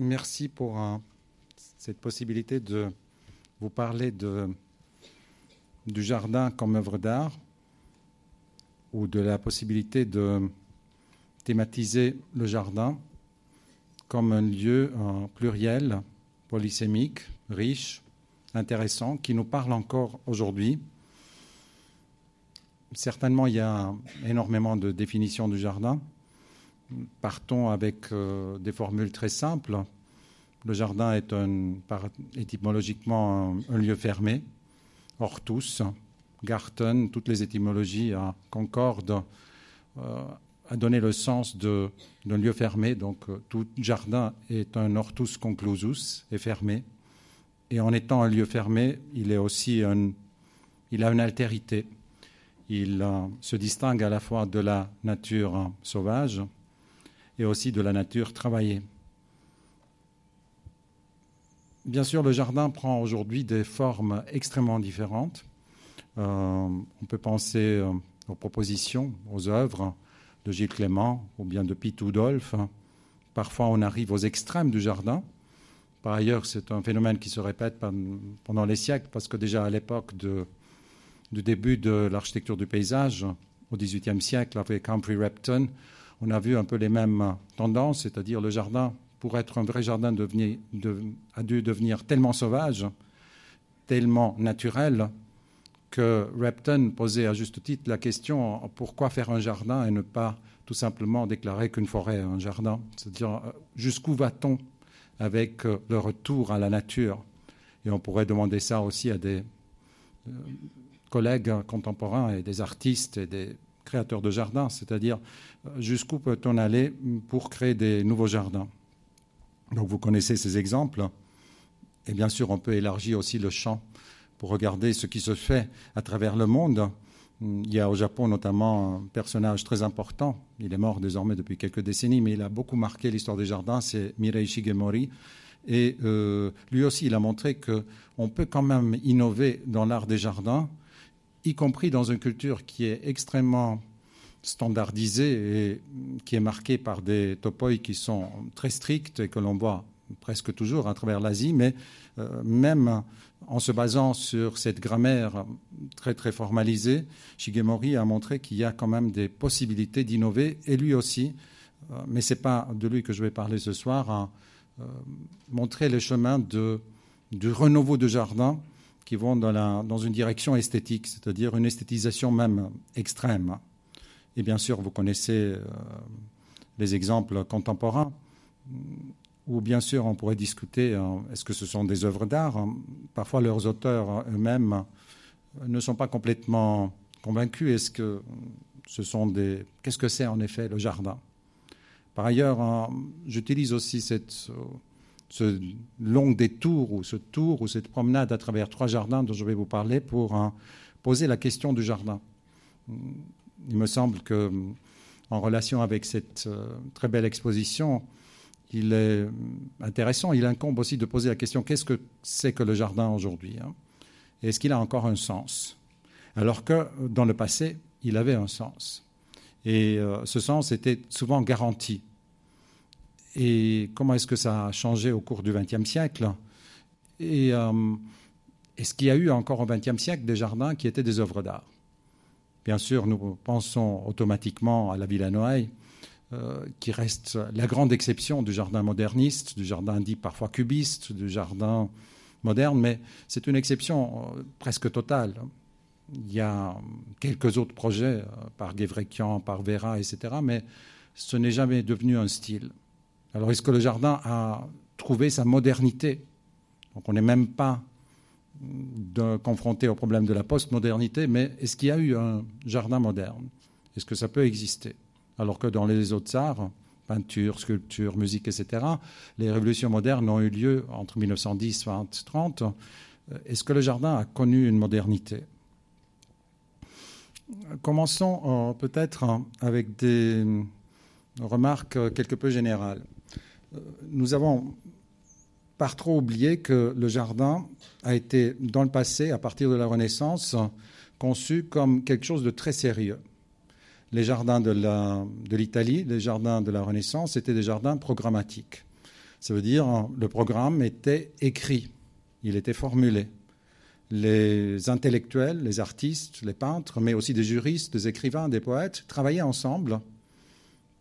merci pour euh, cette possibilité de vous parler du jardin comme œuvre d'art ou de la possibilité de thématiser le jardin comme un lieu pluriel, polysémique, riche, intéressant, qui nous parle encore aujourd'hui. Certainement, il y a énormément de définitions du jardin. Partons avec euh, des formules très simples. Le jardin est un, étymologiquement un, lieu fermé. Hortus, Garten, toutes les étymologies concordent euh, à donner le sens d'un lieu fermé. Donc euh, tout jardin est un hortus conclusus, est fermé. Et en étant un lieu fermé, il est aussi il a une altérité. Il se distingue à la fois de la nature sauvage et aussi de la nature travaillée. Bien sûr, le jardin prend aujourd'hui des formes extrêmement différentes. Euh, on peut penser aux propositions, aux œuvres, de Gilles Clément ou bien de Pete Udolph. Parfois, on arrive aux extrêmes du jardin. Par ailleurs, c'est un phénomène qui se répète pendant les siècles, parce que déjà à l'époque du début de l'architecture du paysage, au XVIIIe siècle, avec Humphrey Repton, on a vu un peu les mêmes tendances, c'est-à-dire le jardin, pour être un vrai jardin, a dû devenir tellement sauvage, tellement naturel, que Repton posait à juste titre la question pourquoi faire un jardin et ne pas tout simplement déclarer qu'une forêt est un jardin? C'est-à-dire jusqu'où va-t-on avec euh, le retour à la nature? Et on pourrait demander ça aussi à des euh, collègues contemporains et des artistes et des créateurs de jardins, c'est-à-dire jusqu'où peut-on aller pour créer des nouveaux jardins Donc vous connaissez ces exemples. Et bien sûr, on peut élargir aussi le champ pour regarder ce qui se fait à travers le monde. Il y a au Japon notamment un personnage très important, il est mort désormais depuis quelques décennies, mais il a beaucoup marqué l'histoire des jardins, c'est Mirei Shigemori. Et euh, lui aussi, il a montré qu'on peut quand même innover dans l'art des jardins, y compris dans une culture qui est extrêmement standardisée et qui est marquée par des topoi qui sont très stricts et que l'on voit presque toujours à travers l'Asie, mais euh, même en se basant sur cette grammaire très très formalisée, Shigemori a montré qu'il y a quand même des possibilités d'innover, et lui aussi, euh, mais ce n'est pas de lui que je vais parler ce soir, a euh, montré les chemins de, du renouveau de jardin qui vont dans, une direction esthétique, c'est-à-dire une esthétisation même extrême. Et bien sûr, vous connaissez les exemples contemporains ou bien sûr on pourrait discuter, hein, est-ce que ce sont des œuvres d'art? Parfois leurs auteurs eux-mêmes ne sont pas complètement convaincus. Est-ce que ce sont des... Qu'est-ce que c'est en effet le jardin? Par ailleurs, hein, j'utilise aussi cette, ce long détour ou ce tour ou cette promenade à travers trois jardins dont je vais vous parler pour poser la question du jardin. Il me semble que en relation avec cette euh, très belle exposition, il est intéressant, il incombe aussi de poser la question qu'est-ce que c'est que le jardin aujourd'hui hein? Est-ce qu'il a encore un sens? Alors que dans le passé, il avait un sens. Et euh, ce sens était souvent garanti. Et comment est-ce que ça a changé au cours du XXe siècle? Et euh, est-ce qu'il y a eu encore au XXe siècle des jardins qui étaient des œuvres d'art? Bien sûr, nous pensons automatiquement à la Villa Noailles, euh, qui reste la grande exception du jardin moderniste, du jardin dit parfois cubiste, du jardin moderne, mais c'est une exception euh, presque totale. Il y a quelques autres projets par Guévrekian, par Vera, etc., mais ce n'est jamais devenu un style. Alors est-ce que le jardin a trouvé sa modernité? Donc on n'est même pas confronté au problème de la postmodernité, mais est-ce qu'il y a eu un jardin moderne? Est-ce que ça peut exister? Alors que dans les autres arts, peinture, sculpture, musique, etc., les révolutions modernes ont eu lieu entre 1910 et 1930. Est-ce que le jardin a connu une modernité? Commençons euh, peut-être avec des remarques quelque peu générales. Nous avons par trop oublié que le jardin a été, dans le passé, à partir de la Renaissance, conçu comme quelque chose de très sérieux les jardins de l'Italie, les jardins de la Renaissance, étaient des jardins programmatiques. Ça veut dire le programme était écrit, il était formulé. Les intellectuels, les artistes, les peintres, mais aussi des juristes, des écrivains, des poètes, travaillaient ensemble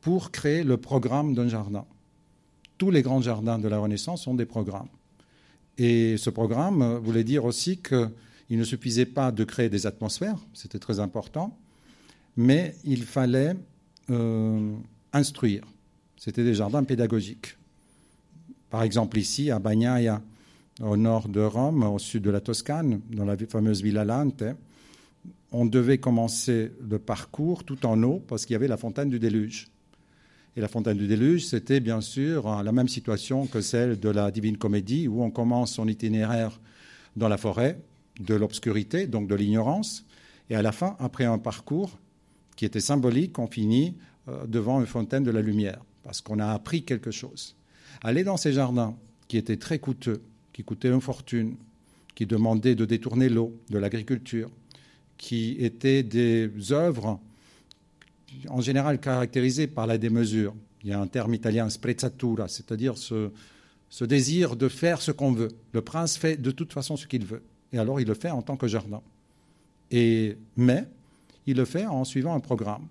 pour créer le programme d'un jardin. Tous les grands jardins de la Renaissance ont des programmes. Et ce programme voulait dire aussi qu'il ne suffisait pas de créer des atmosphères, c'était très important, mais il fallait euh, instruire. C'était des jardins pédagogiques. Par exemple, ici, à Bagnaia, au nord de Rome, au sud de la Toscane, dans la fameuse Villa Lante, on devait commencer le parcours tout en eau parce qu'il y avait la fontaine du déluge. Et la fontaine du déluge, c'était bien sûr la même situation que celle de la Divine Comédie, où on commence son itinéraire dans la forêt de l'obscurité, donc de l'ignorance, et à la fin, après un parcours qui était symbolique, on finit euh, devant une fontaine de la lumière, parce qu'on a appris quelque chose. Aller dans ces jardins qui étaient très coûteux, qui coûtaient une fortune, qui demandaient de détourner l'eau de l'agriculture, qui étaient des œuvres en général caractérisées par la démesure. Il y a un terme italien, sprezzatura, c'est-à-dire ce, désir de faire ce qu'on veut. Le prince fait de toute façon ce qu'il veut. Et alors il le fait en tant que jardin. Et, mais il le fait en suivant un programme.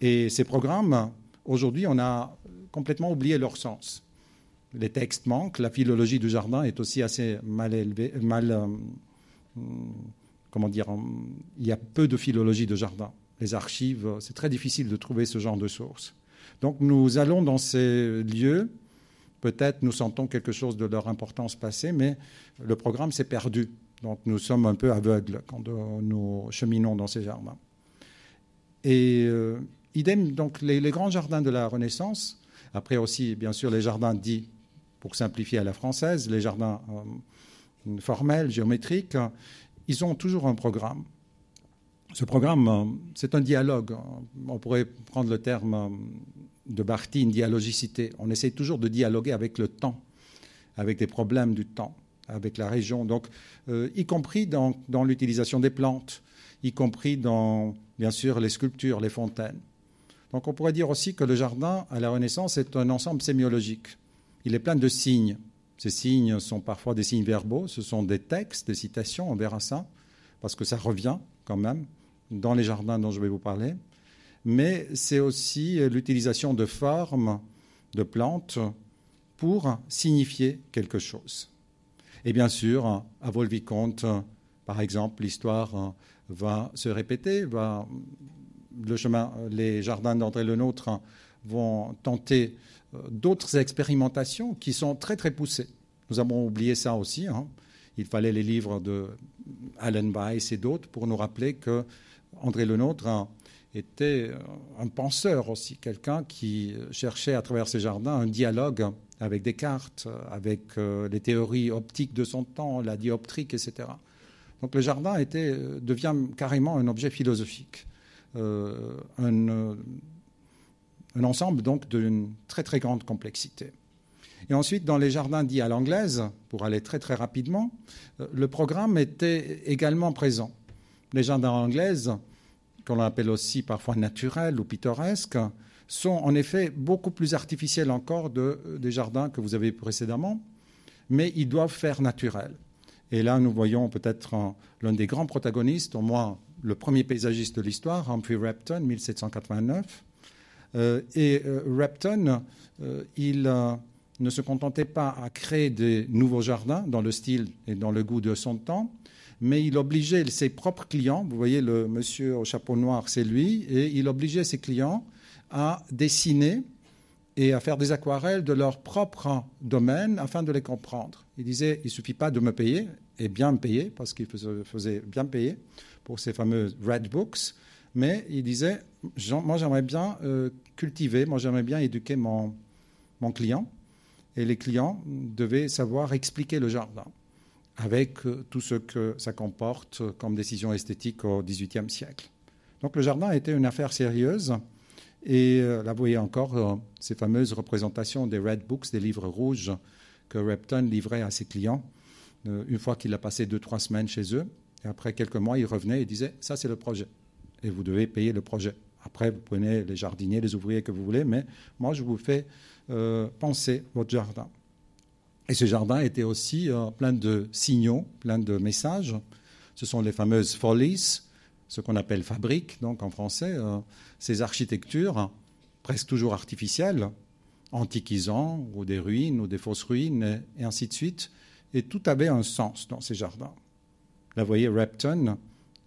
Et ces programmes, aujourd'hui, on a complètement oublié leur sens les textes manquent. La philologie du jardin est aussi assez mal élevée, mal, euh, comment dire, il y a peu de philologie de jardin. Les archives, c'est très difficile de trouver ce genre de sources. Donc nous allons dans ces lieux, peut-être nous sentons quelque chose de leur importance passée, mais le programme s'est perdu. Donc nous sommes un peu aveugles quand nous cheminons dans ces jardins. Et euh, idem, donc les, les, grands jardins de la Renaissance, après aussi bien sûr les jardins dits pour simplifier à la française, les jardins euh, formels, géométriques, ils ont toujours un programme. Ce programme, euh, c'est un dialogue. On pourrait prendre le terme euh, de Barthes, une dialogicité. On essaie toujours de dialoguer avec le temps, avec des problèmes du temps, avec la région. Donc, y compris dans, dans l'utilisation des plantes, y compris dans, bien sûr, les sculptures, les fontaines. Donc, on pourrait dire aussi que le jardin, à la Renaissance, est un ensemble sémiologique il est plein de signes. Ces signes sont parfois des signes verbaux, ce sont des textes, des citations, on verra ça, parce que ça revient quand même dans les jardins dont je vais vous parler. Mais c'est aussi l'utilisation de formes, de plantes, pour signifier quelque chose. Et bien sûr, à Volvicomte, par exemple, l'histoire va se répéter, va, le chemin, les jardins d'André Le Nôtre vont tenter euh, d'autres expérimentations qui sont très très poussées. Nous avons oublié ça aussi. Hein. Il fallait les livres de Alan Weiss et d'autres pour nous rappeler que André Lenôtre était un penseur aussi, quelqu'un qui cherchait à travers ses jardins un dialogue avec Descartes, avec euh, les théories optiques de son temps, la dioptrique, etc. Donc le jardin était, devient carrément un objet philosophique, euh, un, ensemble donc d'une très très grande complexité. Et ensuite, dans les jardins dits à l'anglaise, pour aller très très rapidement, euh, le programme était également présent. Les jardins anglaises, qu'on appelle aussi parfois naturels ou pittoresques, sont en effet beaucoup plus artificiels encore de, des jardins que vous avez précédemment, mais ils doivent faire naturel. Et là, nous voyons peut-être l'un des grands protagonistes, au moins le premier paysagiste de l'histoire, Humphrey Repton, 1789, euh, et euh, Repton, euh, il ne se contentait pas à créer des nouveaux jardins dans le style et dans le goût de son temps, mais il obligeait ses propres clients, vous voyez le monsieur au chapeau noir, c'est lui, et il obligeait ses clients à dessiner et à faire des aquarelles de leur propre domaine afin de les comprendre. Il disait, il suffit pas de me payer, et bien me payer, parce qu'il faisait bien payer pour ces fameux Red Books, mais il disait, moi j'aimerais bien euh, cultiver, moi j'aimerais bien éduquer mon, mon client. Et les clients devaient savoir expliquer le jardin avec euh, tout ce que ça comporte comme décision esthétique au XVIIIe siècle. Donc le jardin était une affaire sérieuse. Et euh, là, vous voyez encore ces fameuses représentations des Red Books, des livres rouges que Repton livrait à ses clients une fois qu'il a passé deux, trois semaines chez eux. Et après quelques mois, il revenait et disait Ça, c'est le projet et vous devez payer le projet. Après, vous prenez les jardiniers, les ouvriers que vous voulez, mais moi, je vous fais euh, penser votre jardin. Et ce jardin était aussi euh, plein de signaux, plein de messages. Ce sont les fameuses follies, ce qu'on appelle fabriques, donc en français, euh, ces architectures presque toujours artificielles, antiquisant, ou des ruines, ou des fausses ruines, et, ainsi de suite. Et tout avait un sens dans ces jardins. Là, vous voyez Repton,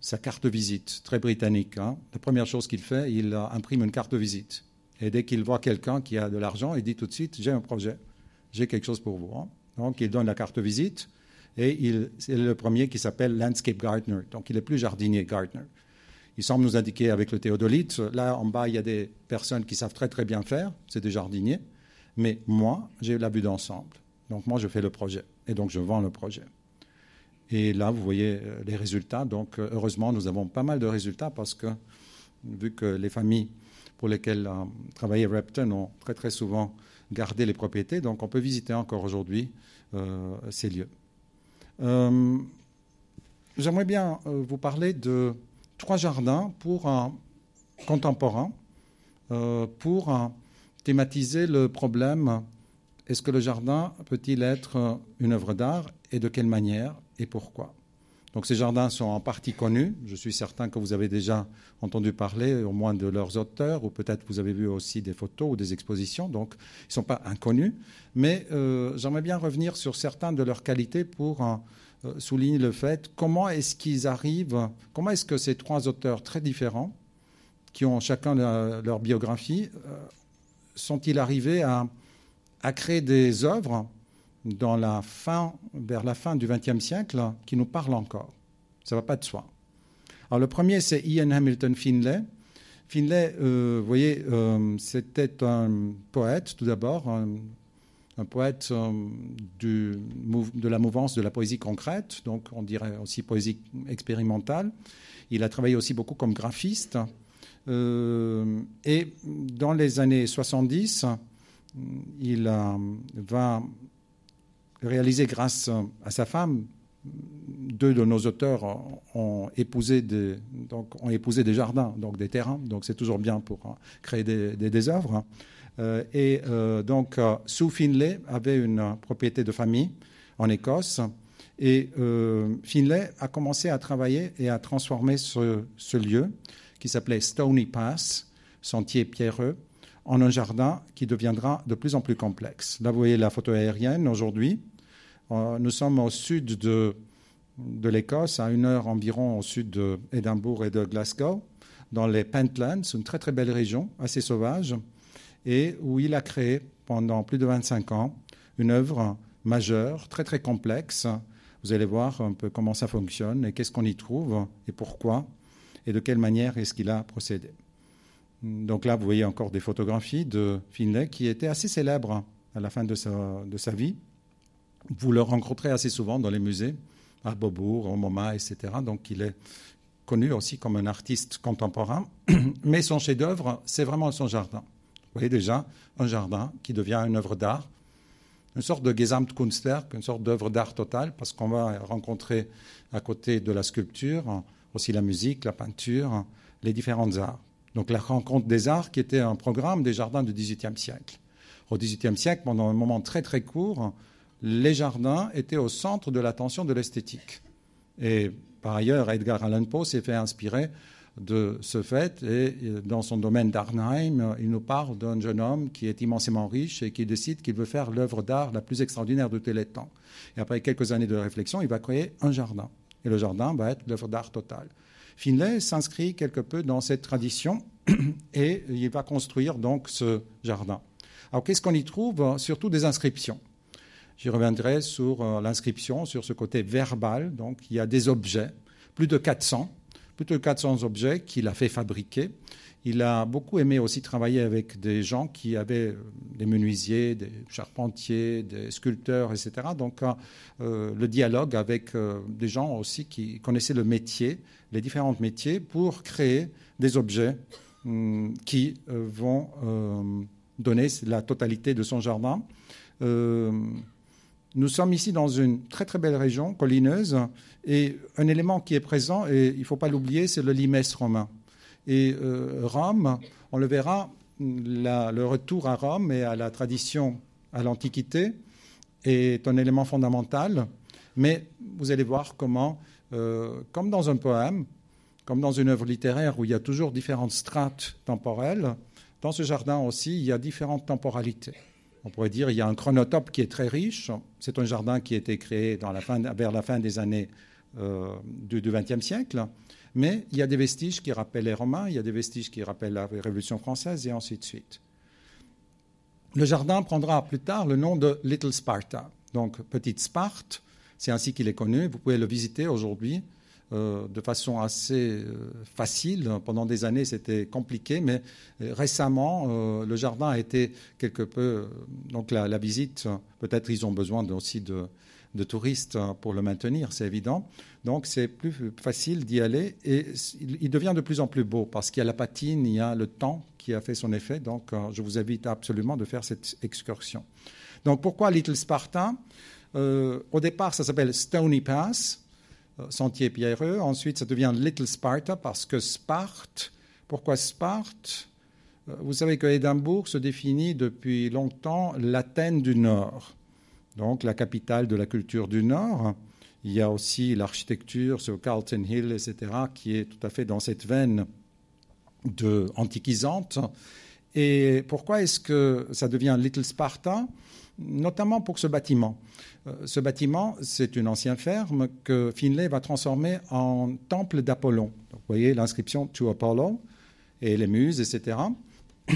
sa carte de visite, très britannique. Hein. La première chose qu'il fait, il imprime une carte de visite. Et dès qu'il voit quelqu'un qui a de l'argent, il dit tout de suite J'ai un projet, j'ai quelque chose pour vous. Hein. Donc, il donne la carte visite. Et c'est le premier qui s'appelle Landscape Gardener. Donc, il est plus jardinier Gardener. Il semble nous indiquer avec le théodolite, là en bas, il y a des personnes qui savent très très bien faire, c'est des jardiniers. Mais moi, j'ai la vue d'ensemble. Donc moi, je fais le projet. Et donc, je vends le projet. Et là, vous voyez euh, les résultats. Donc, euh, heureusement, nous avons pas mal de résultats parce que, vu que les familles pour lesquelles euh, travaillait Repton ont très, très souvent gardé les propriétés, donc on peut visiter encore aujourd'hui ces lieux. J'aimerais bien vous parler de trois jardins pour un contemporain, pour thématiser le problème est-ce que le jardin peut-il être une œuvre d'art et de quelle manière et pourquoi? Donc ces jardins sont en partie connus. Je suis certain que vous avez déjà entendu parler au moins de leurs auteurs, ou peut-être vous avez vu aussi des photos ou des expositions. Donc ils ne sont pas inconnus. Mais euh, j'aimerais bien revenir sur certaines de leurs qualités pour euh, souligner le fait comment est-ce qu'ils arrivent, comment est-ce que ces trois auteurs très différents, qui ont chacun leur biographie, euh, sont-ils arrivés à créé des œuvres dans la fin, vers la fin du XXe siècle qui nous parlent encore. Ça ne va pas de soi. Alors le premier, c'est Ian Hamilton Finlay. Finlay, euh, vous voyez, euh, c'était un poète tout d'abord, un, poète euh, de la mouvance de la poésie concrète, donc on dirait aussi poésie expérimentale. Il a travaillé aussi beaucoup comme graphiste. et dans les années 70, il va réaliser grâce à sa femme. Deux de nos auteurs ont épousé des, donc, ont épousé des jardins, donc des terrains. Donc c'est toujours bien pour créer des, œuvres. Euh, et euh, donc Sue Finlay avait une propriété de famille en Écosse. Et euh, Finlay a commencé à travailler et à transformer ce, ce lieu qui s'appelait Stony Pass, sentier pierreux, en un jardin qui deviendra de plus en plus complexe. Là, vous voyez la photo aérienne aujourd'hui. Nous sommes au sud de, de l'Écosse, à une heure environ au sud d'Édimbourg et de Glasgow, dans les Pentlands, une très très belle région, assez sauvage, et où il a créé pendant plus de 25 ans une œuvre majeure, très très complexe. Vous allez voir un peu comment ça fonctionne et qu'est-ce qu'on y trouve et pourquoi et de quelle manière est-ce qu'il a procédé. Donc là, vous voyez encore des photographies de Finlay qui était assez célèbre à la fin de sa, vie. Vous le rencontrez assez souvent dans les musées, à Beaubourg, au MoMA, etc. Donc il est connu aussi comme un artiste contemporain. Mais son chef-d'œuvre, c'est vraiment son jardin. Vous voyez déjà un jardin qui devient une œuvre d'art, une sorte de Gesamtkunstwerk, une sorte d'œuvre d'art totale, parce qu'on va rencontrer à côté de la sculpture aussi la musique, la peinture, les différentes arts. Donc la rencontre des arts qui était un programme des jardins du XVIIIe siècle. Au XVIIIe siècle, pendant un moment très très court, les jardins étaient au centre de l'attention de l'esthétique. Et par ailleurs, Edgar Allan Poe s'est fait inspirer de ce fait et dans son domaine d'Arnheim, il nous parle d'un jeune homme qui est immensément riche et qui décide qu'il veut faire l'œuvre d'art la plus extraordinaire de tous les temps. Et après quelques années de réflexion, il va créer un jardin. Et le jardin va être l'œuvre d'art totale. Finlay s'inscrit quelque peu dans cette tradition et il va construire donc ce jardin. Alors qu'est-ce qu'on y trouve Surtout des inscriptions? J'y reviendrai sur euh, l'inscription, sur ce côté verbal. Donc il y a des objets, plus de 400, plus de 400 objets qu'il a fait fabriquer. Il a beaucoup aimé aussi travailler avec des gens qui avaient euh, des menuisiers, des charpentiers, des sculpteurs, etc. Donc euh, le dialogue avec des gens aussi qui connaissaient le métier, les différents métiers, pour créer des objets hum, qui vont donner la totalité de son jardin. Euh, nous sommes ici dans une très très belle région collineuse et un élément qui est présent, et il ne faut pas l'oublier, c'est le limès romain. Et Rome, on le verra, le retour à Rome et à la tradition, à l'Antiquité, est un élément fondamental. Mais vous allez voir comment, comme dans un poème, comme dans une œuvre littéraire où il y a toujours différentes strates temporelles, dans ce jardin aussi, il y a différentes temporalités. On pourrait dire qu'il y a un chronotope qui est très riche. C'est un jardin qui a été créé vers la fin des années euh, du XXe siècle. Mais il y a des vestiges qui rappellent les Romains, il y a des vestiges qui rappellent la Révolution française et ainsi de suite. Le jardin prendra plus tard le nom de Little Sparta, donc Petite Sparte. C'est ainsi qu'il est connu. Vous pouvez le visiter aujourd'hui. Euh, de façon assez euh, facile. Pendant des années, c'était compliqué, mais euh, récemment, le jardin a été quelque peu. donc la, visite, peut-être ils ont besoin aussi de, touristes pour le maintenir, c'est évident. Donc c'est plus facile d'y aller et il devient de plus en plus beau parce qu'il y a la patine, il y a le temps qui a fait son effet. Donc je vous invite absolument de faire cette excursion. Donc pourquoi Little Sparta? Au départ, ça s'appelle Stony Pass. Euh, sentier pierreux. Ensuite, ça devient Little Sparta parce que Sparte, pourquoi Sparte? Euh, Vous savez que Édimbourg se définit depuis longtemps l'Athènes du Nord, donc la capitale de la culture du Nord. Il y a aussi l'architecture sur Carlton Hill, etc., qui est tout à fait dans cette veine de antiquisante. Et pourquoi est-ce que ça devient Little Sparta? Notamment pour ce bâtiment. Euh, ce bâtiment, c'est une ancienne ferme que Finlay va transformer en temple d'Apollon. Vous voyez l'inscription To Apollo et les muses, etc.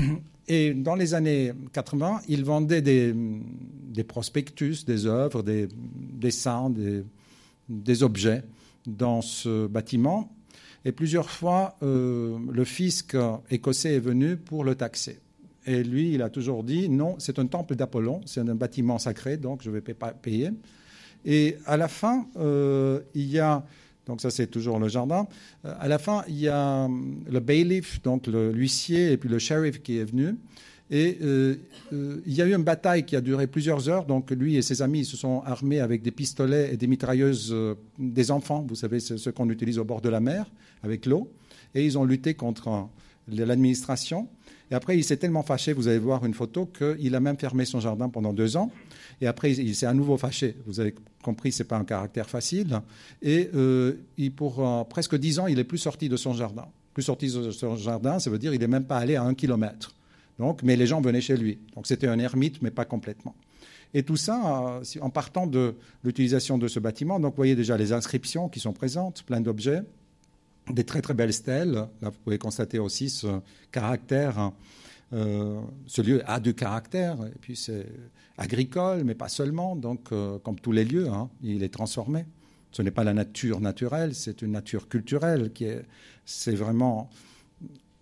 Et dans les années 80, il vendait des, prospectus, des œuvres, des dessins, des, objets dans ce bâtiment. Et plusieurs fois, euh, le fisc écossais est venu pour le taxer. Et lui, il a toujours dit non, c'est un temple d'Apollon, c'est un bâtiment sacré, donc je ne vais pas payer. Et à la fin, euh, il y a, donc ça c'est toujours le jardin, euh, à la fin, il y a euh, le bailiff, donc l'huissier, et puis le sheriff qui est venu. Et il y a eu une bataille qui a duré plusieurs heures. Donc lui et ses amis se sont armés avec des pistolets et des mitrailleuses des enfants, vous savez, ce qu'on utilise au bord de la mer, avec l'eau. Et ils ont lutté contre l'administration. Et après, il s'est tellement fâché, vous allez voir une photo, qu'il a même fermé son jardin pendant deux ans. Et après, il s'est à nouveau fâché. Vous avez compris, ce n'est pas un caractère facile. Et euh, pour euh, presque dix ans, il n'est plus sorti de son jardin. Plus sorti de son jardin, ça veut dire qu'il n'est même pas allé à un kilomètre. Donc, mais les gens venaient chez lui. Donc c'était un ermite, mais pas complètement. Et tout ça, euh, en partant de l'utilisation de ce bâtiment, donc vous voyez déjà les inscriptions qui sont présentes, plein d'objets des très très belles stèles. Vous pouvez constater aussi ce caractère. Euh, ce lieu a du caractère, et puis c'est agricole, mais pas seulement. Donc, euh, comme tous les lieux, hein, il est transformé. Ce n'est pas la nature naturelle, c'est une nature culturelle qui est. C'est vraiment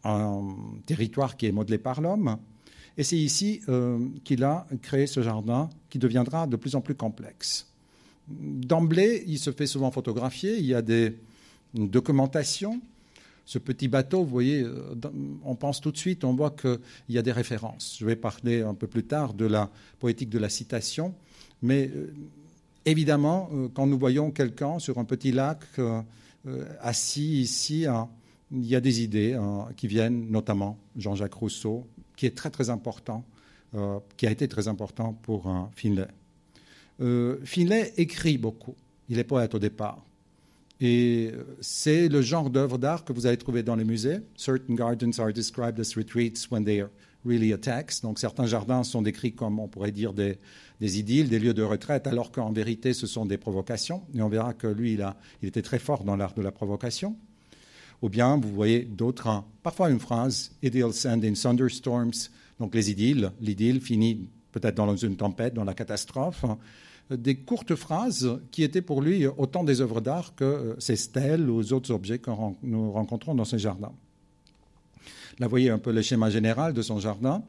un territoire qui est modelé par l'homme. Et c'est ici euh, qu'il a créé ce jardin qui deviendra de plus en plus complexe. D'emblée, il se fait souvent photographier. Il y a des une documentation. Ce petit bateau, vous voyez, euh, on pense tout de suite, on voit qu'il y a des références. Je vais parler un peu plus tard de la poétique de la citation, mais euh, évidemment, euh, quand nous voyons quelqu'un sur un petit lac assis ici, hein, il y a des idées hein, qui viennent, notamment Jean-Jacques Rousseau, qui est très très important, qui a été très important pour Finlay. Finlay écrit beaucoup. Il est poète au départ. Et c'est le genre d'œuvre d'art que vous allez trouver dans les musées. Certain gardens are described as retreats when they are really attacks. Donc certains jardins sont décrits comme, on pourrait dire, des, idylles, des lieux de retraite, alors qu'en vérité, ce sont des provocations. Et on verra que lui, il, était très fort dans l'art de la provocation. Ou bien, vous voyez d'autres, hein, parfois une phrase, Idylls end in thunderstorms. Donc les idylles, l'idylle finit peut-être dans une tempête, dans la catastrophe des courtes phrases qui étaient pour lui autant des œuvres d'art que euh, ces stèles ou autres objets que nous rencontrons dans ses jardins. Là, vous voyez un peu le schéma général de son jardin,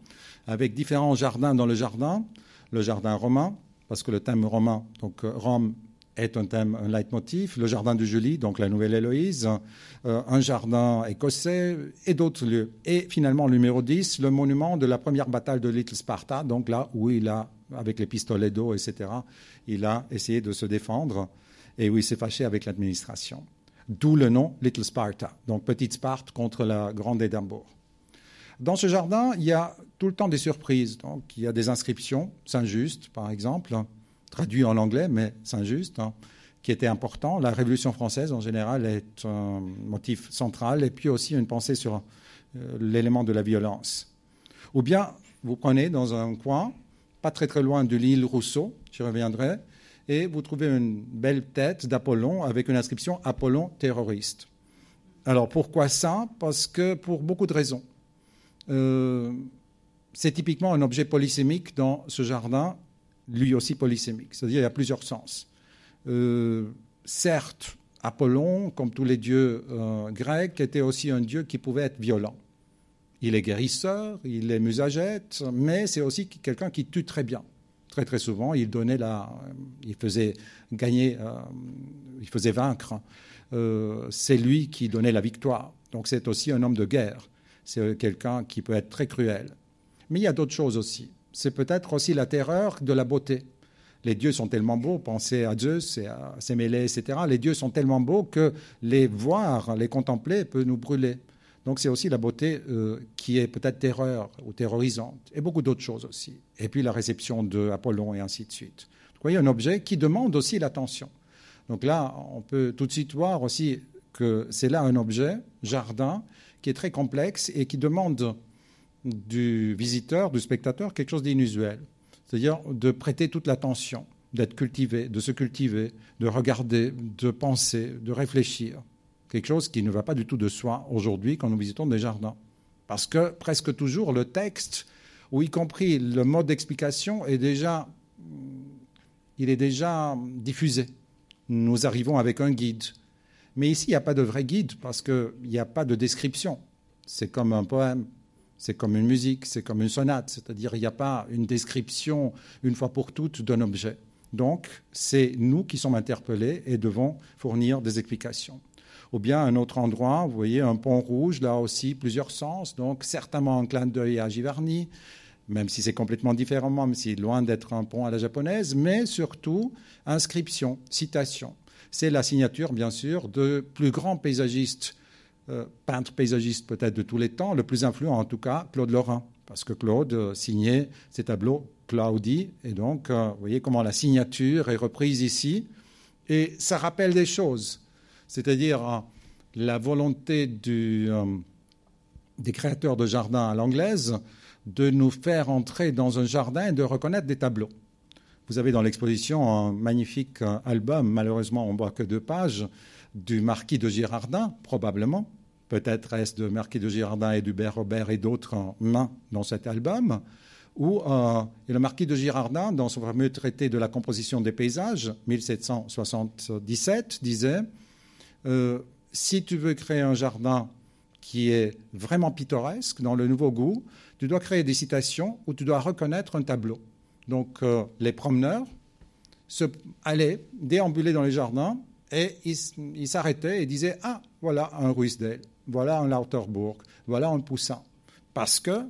avec différents jardins dans le jardin. Le jardin romain, parce que le thème romain, donc euh, Rome est un thème, un leitmotiv, le jardin de Julie, donc la Nouvelle Héloïse, euh, un jardin écossais et d'autres lieux. Et finalement, le numéro 10, le monument de la première bataille de Little Sparta, donc là où il a avec les pistolets d'eau, etc., il a essayé de se défendre et où il s'est fâché avec l'administration. d'où le nom Little Sparta, donc Petite Sparte contre la Grande Édimbourg. Dans ce jardin, il y a tout le temps des surprises. Donc, il y a des inscriptions, Saint-Just, par exemple, traduit en anglais, mais Saint-Just, hein, qui était important. La Révolution française, en général, est un motif central, et puis aussi une pensée sur euh, l'élément de la violence. Ou bien, vous prenez dans un coin, pas très très loin de l'île Rousseau, j'y reviendrai, et vous trouvez une belle tête d'Apollon avec une inscription Apollon terroriste. Alors pourquoi ça? Parce que pour beaucoup de raisons. Euh, c'est typiquement un objet polysémique dans ce jardin, lui aussi polysémique, c'est-à-dire il y a plusieurs sens. Euh, certes, Apollon, comme tous les dieux euh, grecs, était aussi un dieu qui pouvait être violent. Il est guérisseur, il est musagète, mais c'est aussi quelqu'un qui tue très bien. Très très souvent, il donnait la, il faisait gagner, il faisait vaincre. c'est lui qui donnait la victoire. Donc c'est aussi un homme de guerre c'est quelqu'un qui peut être très cruel. Mais il y a d'autres choses aussi. C'est peut-être aussi la terreur de la beauté. Les dieux sont tellement beaux, pensez à Zeus et à Sémélé, etc. Les dieux sont tellement beaux que les voir, les contempler peut nous brûler. Donc c'est aussi la beauté euh, qui est peut-être terreur ou terrorisante, et beaucoup d'autres choses aussi. Et puis la réception de Apollon et ainsi de suite. Vous voyez, un objet qui demande aussi l'attention. Donc là, on peut tout de suite voir aussi que c'est là un objet, jardin, qui est très complexe et qui demande du visiteur, du spectateur, quelque chose d'inusuel. C'est-à-dire de prêter toute l'attention, d'être cultivé, de se cultiver, de regarder, de penser, de réfléchir. Quelque chose qui ne va pas du tout de soi aujourd'hui quand nous visitons des jardins. Parce que presque toujours le texte, ou y compris le mode d'explication, est déjà, il est déjà diffusé. Nous arrivons avec un guide, mais ici, il n'y a pas de vrai guide parce qu'il n'y a pas de description. C'est comme un poème, c'est comme une musique, c'est comme une sonate. C'est-à-dire, il n'y a pas une description une fois pour toutes d'un objet. Donc, c'est nous qui sommes interpellés et devons fournir des explications. Ou bien un autre endroit, vous voyez, un pont rouge, là aussi, plusieurs sens. Donc, certainement un clin d'œil à Giverny, même si c'est complètement différent, même si loin d'être un pont à la japonaise, mais surtout inscription, citation. C'est la signature, bien sûr, de plus grands paysagistes, euh, peintres paysagistes peut-être de tous les temps, le plus influent en tout cas, Claude Lorrain, parce que Claude euh, signait ses tableaux Claudie, et donc euh, vous voyez comment la signature est reprise ici, et ça rappelle des choses, c'est-à-dire la volonté des créateurs de jardins à l'anglaise de nous faire entrer dans un jardin et de reconnaître des tableaux. Vous avez dans l'exposition un magnifique album, malheureusement on ne voit que deux pages, du marquis de Girardin, probablement. Peut-être est-ce de marquis de Girardin et d'Hubert Robert et d'autres mains dans cet album. Euh, le marquis de Girardin, dans son fameux traité de la composition des paysages, 1777, disait euh, Si tu veux créer un jardin qui est vraiment pittoresque, dans le nouveau goût, tu dois créer des citations où tu dois reconnaître un tableau. Donc euh, les promeneurs allaient déambuler dans les jardins et ils s'arrêtaient et disaient Ah, voilà un Ruisdael, voilà un Lauterbourg, voilà un Poussin. Parce que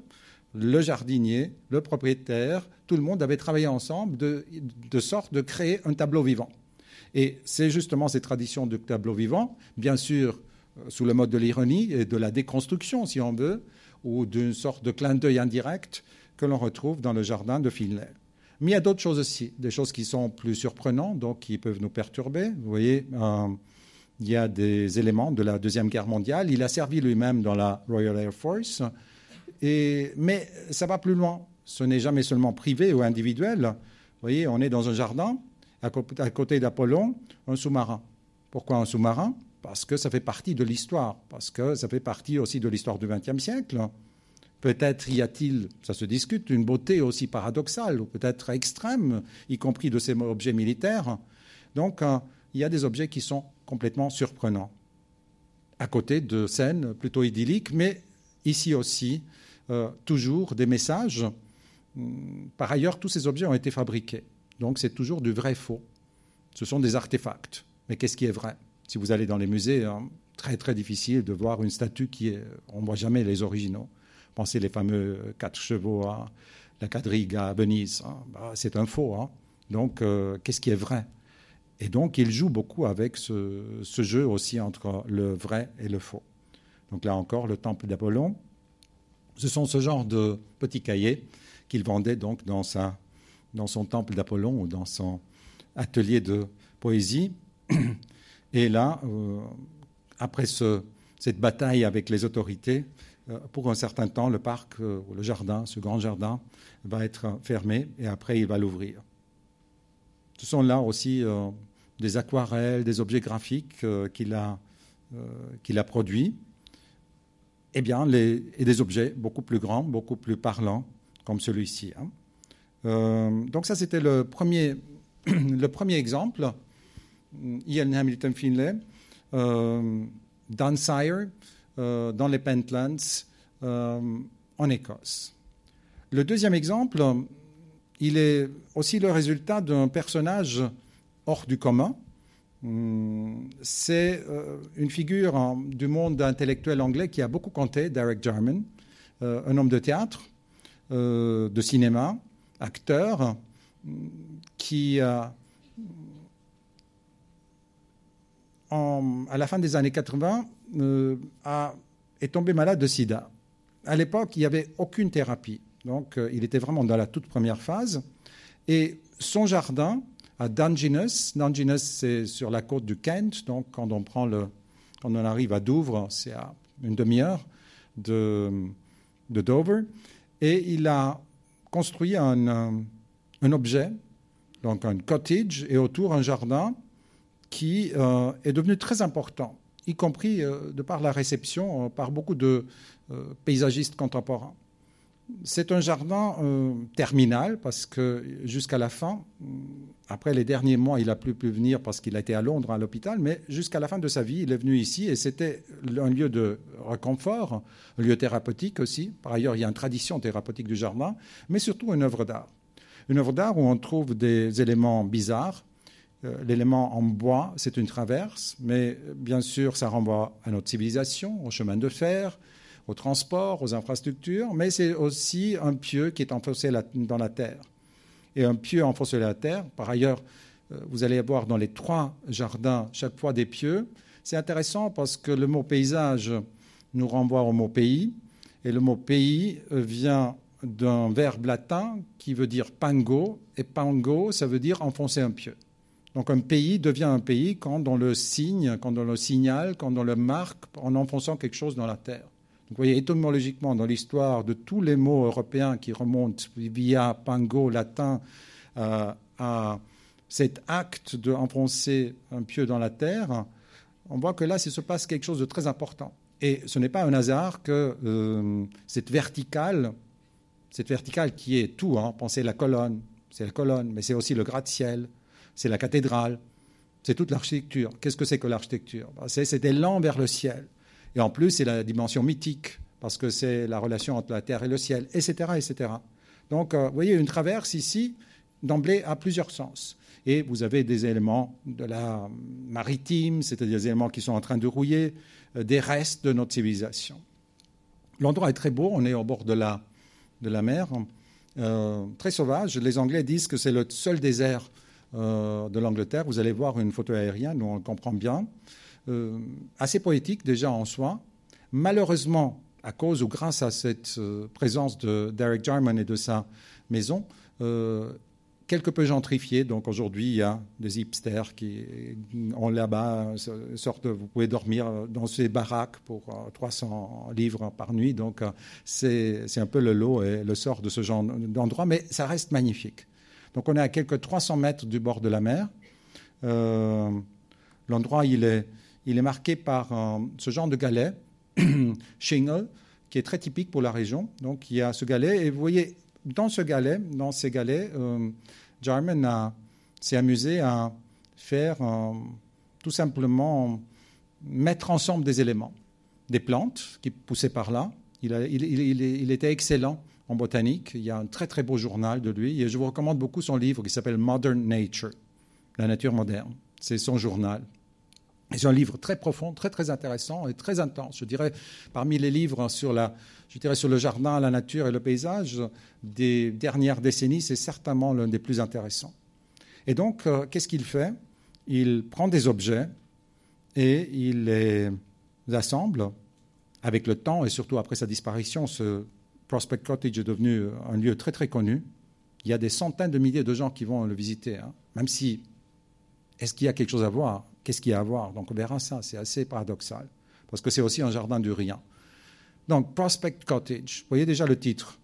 le jardinier, le propriétaire, tout le monde avait travaillé ensemble de sorte de créer un tableau vivant. Et c'est justement ces traditions de tableau vivant, bien sûr euh, sous le mode de l'ironie et de la déconstruction, si on veut, ou d'une sorte de clin d'œil indirect que l'on retrouve dans le jardin de Finlay. Mais il y a d'autres choses aussi, des choses qui sont plus surprenantes, donc qui peuvent nous perturber. Vous voyez, euh, il y a des éléments de la Deuxième Guerre mondiale. Il a servi lui-même dans la Royal Air Force. Et, mais ça va plus loin. Ce n'est jamais seulement privé ou individuel. Vous voyez, on est dans un jardin, à côté d'Apollon, un sous-marin. Pourquoi un sous-marin? Parce que ça fait partie de l'histoire, parce que ça fait partie aussi de l'histoire du XXe siècle. Peut-être y a-t-il, ça se discute, une beauté aussi paradoxale ou peut-être extrême, y compris de ces objets militaires. Donc, euh, il y a des objets qui sont complètement surprenants, à côté de scènes plutôt idylliques, mais ici aussi, euh, toujours des messages. Hmm, par ailleurs, tous ces objets ont été fabriqués, donc c'est toujours du vrai faux. Ce sont des artefacts. Mais qu'est-ce qui est vrai? Si vous allez dans les musées, hein, très très difficile de voir une statue qui est. On ne voit jamais les originaux. Pensez les fameux quatre chevaux à la quadrigue à Venise. Hein. Bah, c'est un faux. Hein. Donc, euh, qu'est-ce qui est vrai? Et donc, il joue beaucoup avec ce, jeu aussi entre le vrai et le faux. Donc là encore, le temple d'Apollon. Ce sont ce genre de petits cahiers qu'il vendait donc dans, sa, dans son temple d'Apollon ou dans son atelier de poésie. Et là, euh, après ce, cette bataille avec les autorités, euh, pour un certain temps, le parc, euh, le jardin, ce grand jardin, va être fermé et après il va l'ouvrir. Ce sont là aussi euh, des aquarelles, des objets graphiques qu'il a, produits, et, eh bien, et des objets beaucoup plus grands, beaucoup plus parlants, comme celui-ci. Hein. Donc ça, c'était le premier, le premier exemple. Ian Hamilton Finlay, Dan Sire, euh, dans les Pentlands euh, en Écosse. Le deuxième exemple, il est aussi le résultat d'un personnage hors du commun. Hmm, c'est euh, une figure du monde intellectuel anglais qui a beaucoup compté, Derek Jarman, un homme de théâtre, de cinéma, acteur, qui à la fin des années 80 euh, est tombé malade de sida. À l'époque, il n'y avait aucune thérapie. Donc, euh, il était vraiment dans la toute première phase. Et son jardin, à Dungeness, Dungeness, c'est sur la côte du Kent. Donc, quand on, prend arrive à Douvres, c'est à une demi-heure de, de, Dover. Et il a construit un, un objet, donc un cottage, et autour un jardin qui euh, est devenu très important y compris euh, de par la réception euh, par beaucoup de paysagistes contemporains. C'est un jardin terminal parce que jusqu'à la fin, après les derniers mois, il n'a plus pu venir parce qu'il a été à Londres à l'hôpital, mais jusqu'à la fin de sa vie, il est venu ici et c'était un lieu de réconfort, un lieu thérapeutique aussi. Par ailleurs, il y a une tradition thérapeutique du jardin, mais surtout une œuvre d'art. Une œuvre d'art où on trouve des éléments bizarres, euh, l'élément en bois, c'est une traverse, mais bien sûr, ça renvoie à notre civilisation, au chemin de fer, au transport, aux infrastructures, mais c'est aussi un pieu qui est enfoncé dans la terre. Et un pieu enfoncé dans la terre, par ailleurs, euh, vous allez voir dans les trois jardins chaque fois des pieux. C'est intéressant parce que le mot paysage nous renvoie au mot pays, et le mot pays euh, vient d'un verbe latin qui veut dire pango, et pango, ça veut dire enfoncer un pieu. Donc un pays devient un pays quand on le signe, quand on le signale, quand on le marque en enfonçant quelque chose dans la terre. Vous voyez, étymologiquement, dans l'histoire de tous les mots européens qui remontent via pango latin euh, à cet acte d'enfoncer un pieu dans la terre, on voit que là, il se passe quelque chose de très important. Et ce n'est pas un hasard que euh, cette verticale, cette verticale qui est tout, hein, pensez la colonne, c'est la colonne, mais c'est aussi le gratte-ciel, c'est la cathédrale, c'est toute l'architecture. Qu'est-ce que c'est que l'architecture? Bah, C'est cet élan vers le ciel. Et en plus, c'est la dimension mythique, parce que c'est la relation entre la terre et le ciel, etc. etc. Donc, euh, vous voyez, une traverse ici, d'emblée, a plusieurs sens. Et vous avez des éléments de la maritime, c'est-à-dire des éléments qui sont en train de rouiller, euh, des restes de notre civilisation. L'endroit est très beau, on est au bord de la, de la mer, euh, très sauvage. Les Anglais disent que c'est le seul désert de l'Angleterre. Vous allez voir une photo aérienne où on comprend bien. Euh, assez poétique déjà en soi. Malheureusement, à cause ou grâce à cette euh, présence de Derek Jarman et de sa maison, quelque peu gentrifié. Donc aujourd'hui, il y a des hipsters qui ont là-bas sorte. Vous pouvez dormir dans ces baraques pour 300 livres par nuit. Donc c'est un peu le lot et le sort de ce genre d'endroit, mais ça reste magnifique. Donc on est à quelques 300 mètres du bord de la mer. Euh, l'endroit, il est, il est marqué par euh, ce genre de galet, shingle, qui est très typique pour la région. Donc il y a ce galet, et vous voyez, dans ce galet, dans ces galets, euh, Jarman s'est amusé à faire tout simplement mettre ensemble des éléments, des plantes qui poussaient par là. Il, il était excellent en botanique. Il y a un très très beau journal de lui et je vous recommande beaucoup son livre qui s'appelle Modern Nature, la nature moderne. C'est son journal. C'est un livre très profond, très très intéressant et très intense. Je dirais parmi les livres sur la, je dirais sur le jardin, la nature et le paysage des dernières décennies, c'est certainement l'un des plus intéressants. Et donc, euh, qu'est-ce qu'il fait? Il prend des objets et il les assemble avec le temps et surtout après sa disparition. Ce Prospect Cottage est devenu un lieu très très connu. Il y a des centaines de milliers de gens qui vont le visiter, hein. même si est-ce qu'il y a quelque chose à voir? Qu'est-ce qu'il y a à voir? Donc on verra ça, c'est assez paradoxal, parce que c'est aussi un jardin du rien. Donc Prospect Cottage, vous voyez déjà le titre.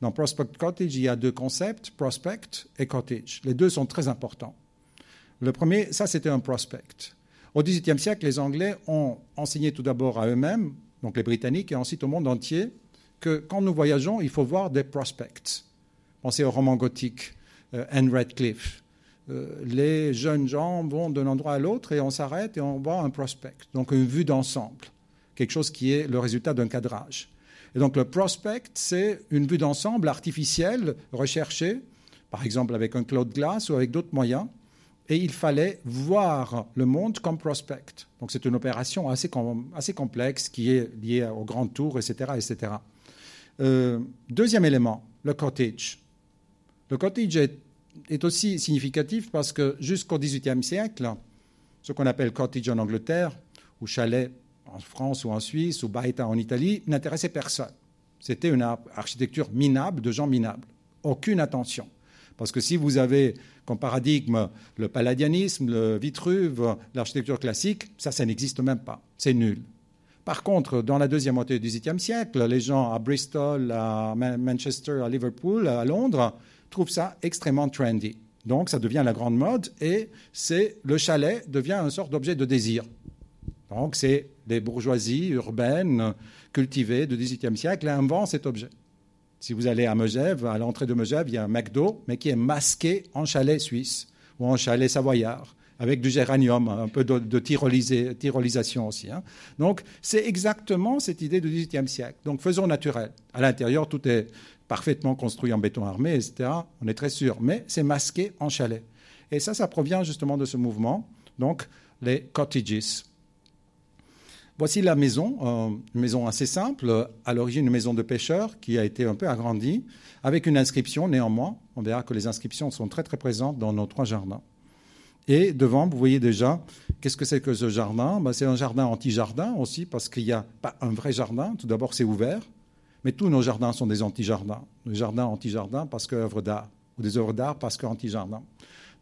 Dans Prospect Cottage, il y a deux concepts, prospect et cottage. Les deux sont très importants. Le premier, ça c'était un prospect. Au XVIIIe siècle, les Anglais ont enseigné tout d'abord à eux-mêmes, donc les Britanniques, et ensuite au monde entier, que quand nous voyageons, il faut voir des prospects. Pensez au roman gothique, euh, Anne Radcliffe. Euh, les jeunes gens vont d'un endroit à l'autre et on s'arrête et on voit un prospect, donc une vue d'ensemble, quelque chose qui est le résultat d'un cadrage. Et donc le prospect, c'est une vue d'ensemble artificielle, recherchée, par exemple avec un cloud glass ou avec d'autres moyens, et il fallait voir le monde comme prospect. Donc c'est une opération assez, complexe qui est liée au grand tour, etc. etc. Euh, deuxième élément, le cottage. Le cottage est est aussi significatif parce que jusqu'au XVIIIe siècle, ce qu'on appelle cottage en Angleterre, ou chalet en France ou en Suisse, ou baita en Italie, n'intéressait personne. C'était une architecture minable de gens minables. Aucune attention. Parce que si vous avez comme paradigme le palladianisme, le Vitruve, l'architecture classique, ça, ça n'existe même pas. C'est nul. Par contre, dans la deuxième moitié du XVIIIe siècle, les gens à Bristol, à Manchester, à Liverpool, à Londres, trouve ça extrêmement trendy. Donc ça devient la grande mode et c'est le chalet devient une sorte d'objet de désir. Donc c'est des bourgeoisies urbaines cultivées du XVIIIe siècle qui inventent cet objet. Si vous allez à Megève, à l'entrée de Megève, il y a un McDo, mais qui est masqué en chalet suisse ou en chalet savoyard, avec du géranium, un peu de, tyrolisation aussi. Hein. Donc c'est exactement cette idée du XVIIIe siècle. Donc faisons naturel. À l'intérieur, tout est parfaitement construit en béton armé, etc. On est très sûr. Mais c'est masqué en chalet. Et ça, ça provient justement de ce mouvement, donc les cottages. Voici la maison, euh, une maison assez simple, à l'origine une maison de pêcheurs qui a été un peu agrandie, avec une inscription néanmoins. On verra que les inscriptions sont très très présentes dans nos trois jardins. Et devant, vous voyez déjà, qu'est-ce que c'est que ce jardin? Ben, C'est un jardin anti-jardin aussi, parce qu'il n'y a pas un vrai jardin. Tout d'abord, c'est ouvert. Mais tous nos jardins sont des anti-jardins. Des jardins anti-jardins parce que œuvres d'art, ou des œuvres d'art parce que anti-jardin.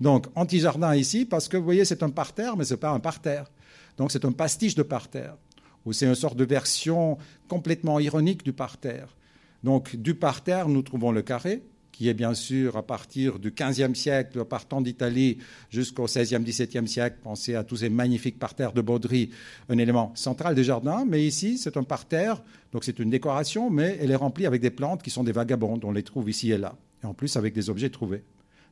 Donc, anti-jardin ici parce que, vous voyez, c'est un parterre, mais ce n'est pas un parterre. Donc, c'est un pastiche de parterre, ou c'est une sorte de version complètement ironique du parterre. Donc, du parterre, nous trouvons le carré, qui est bien sûr à partir du XVe siècle, partant d'Italie jusqu'au XVIe, XVIIe siècle, pensez à tous ces magnifiques parterres de Baudry, un élément central des jardins. Mais ici, c'est un parterre, donc c'est une décoration, mais elle est remplie avec des plantes qui sont des vagabondes, on les trouve ici et là. Et en plus avec des objets trouvés.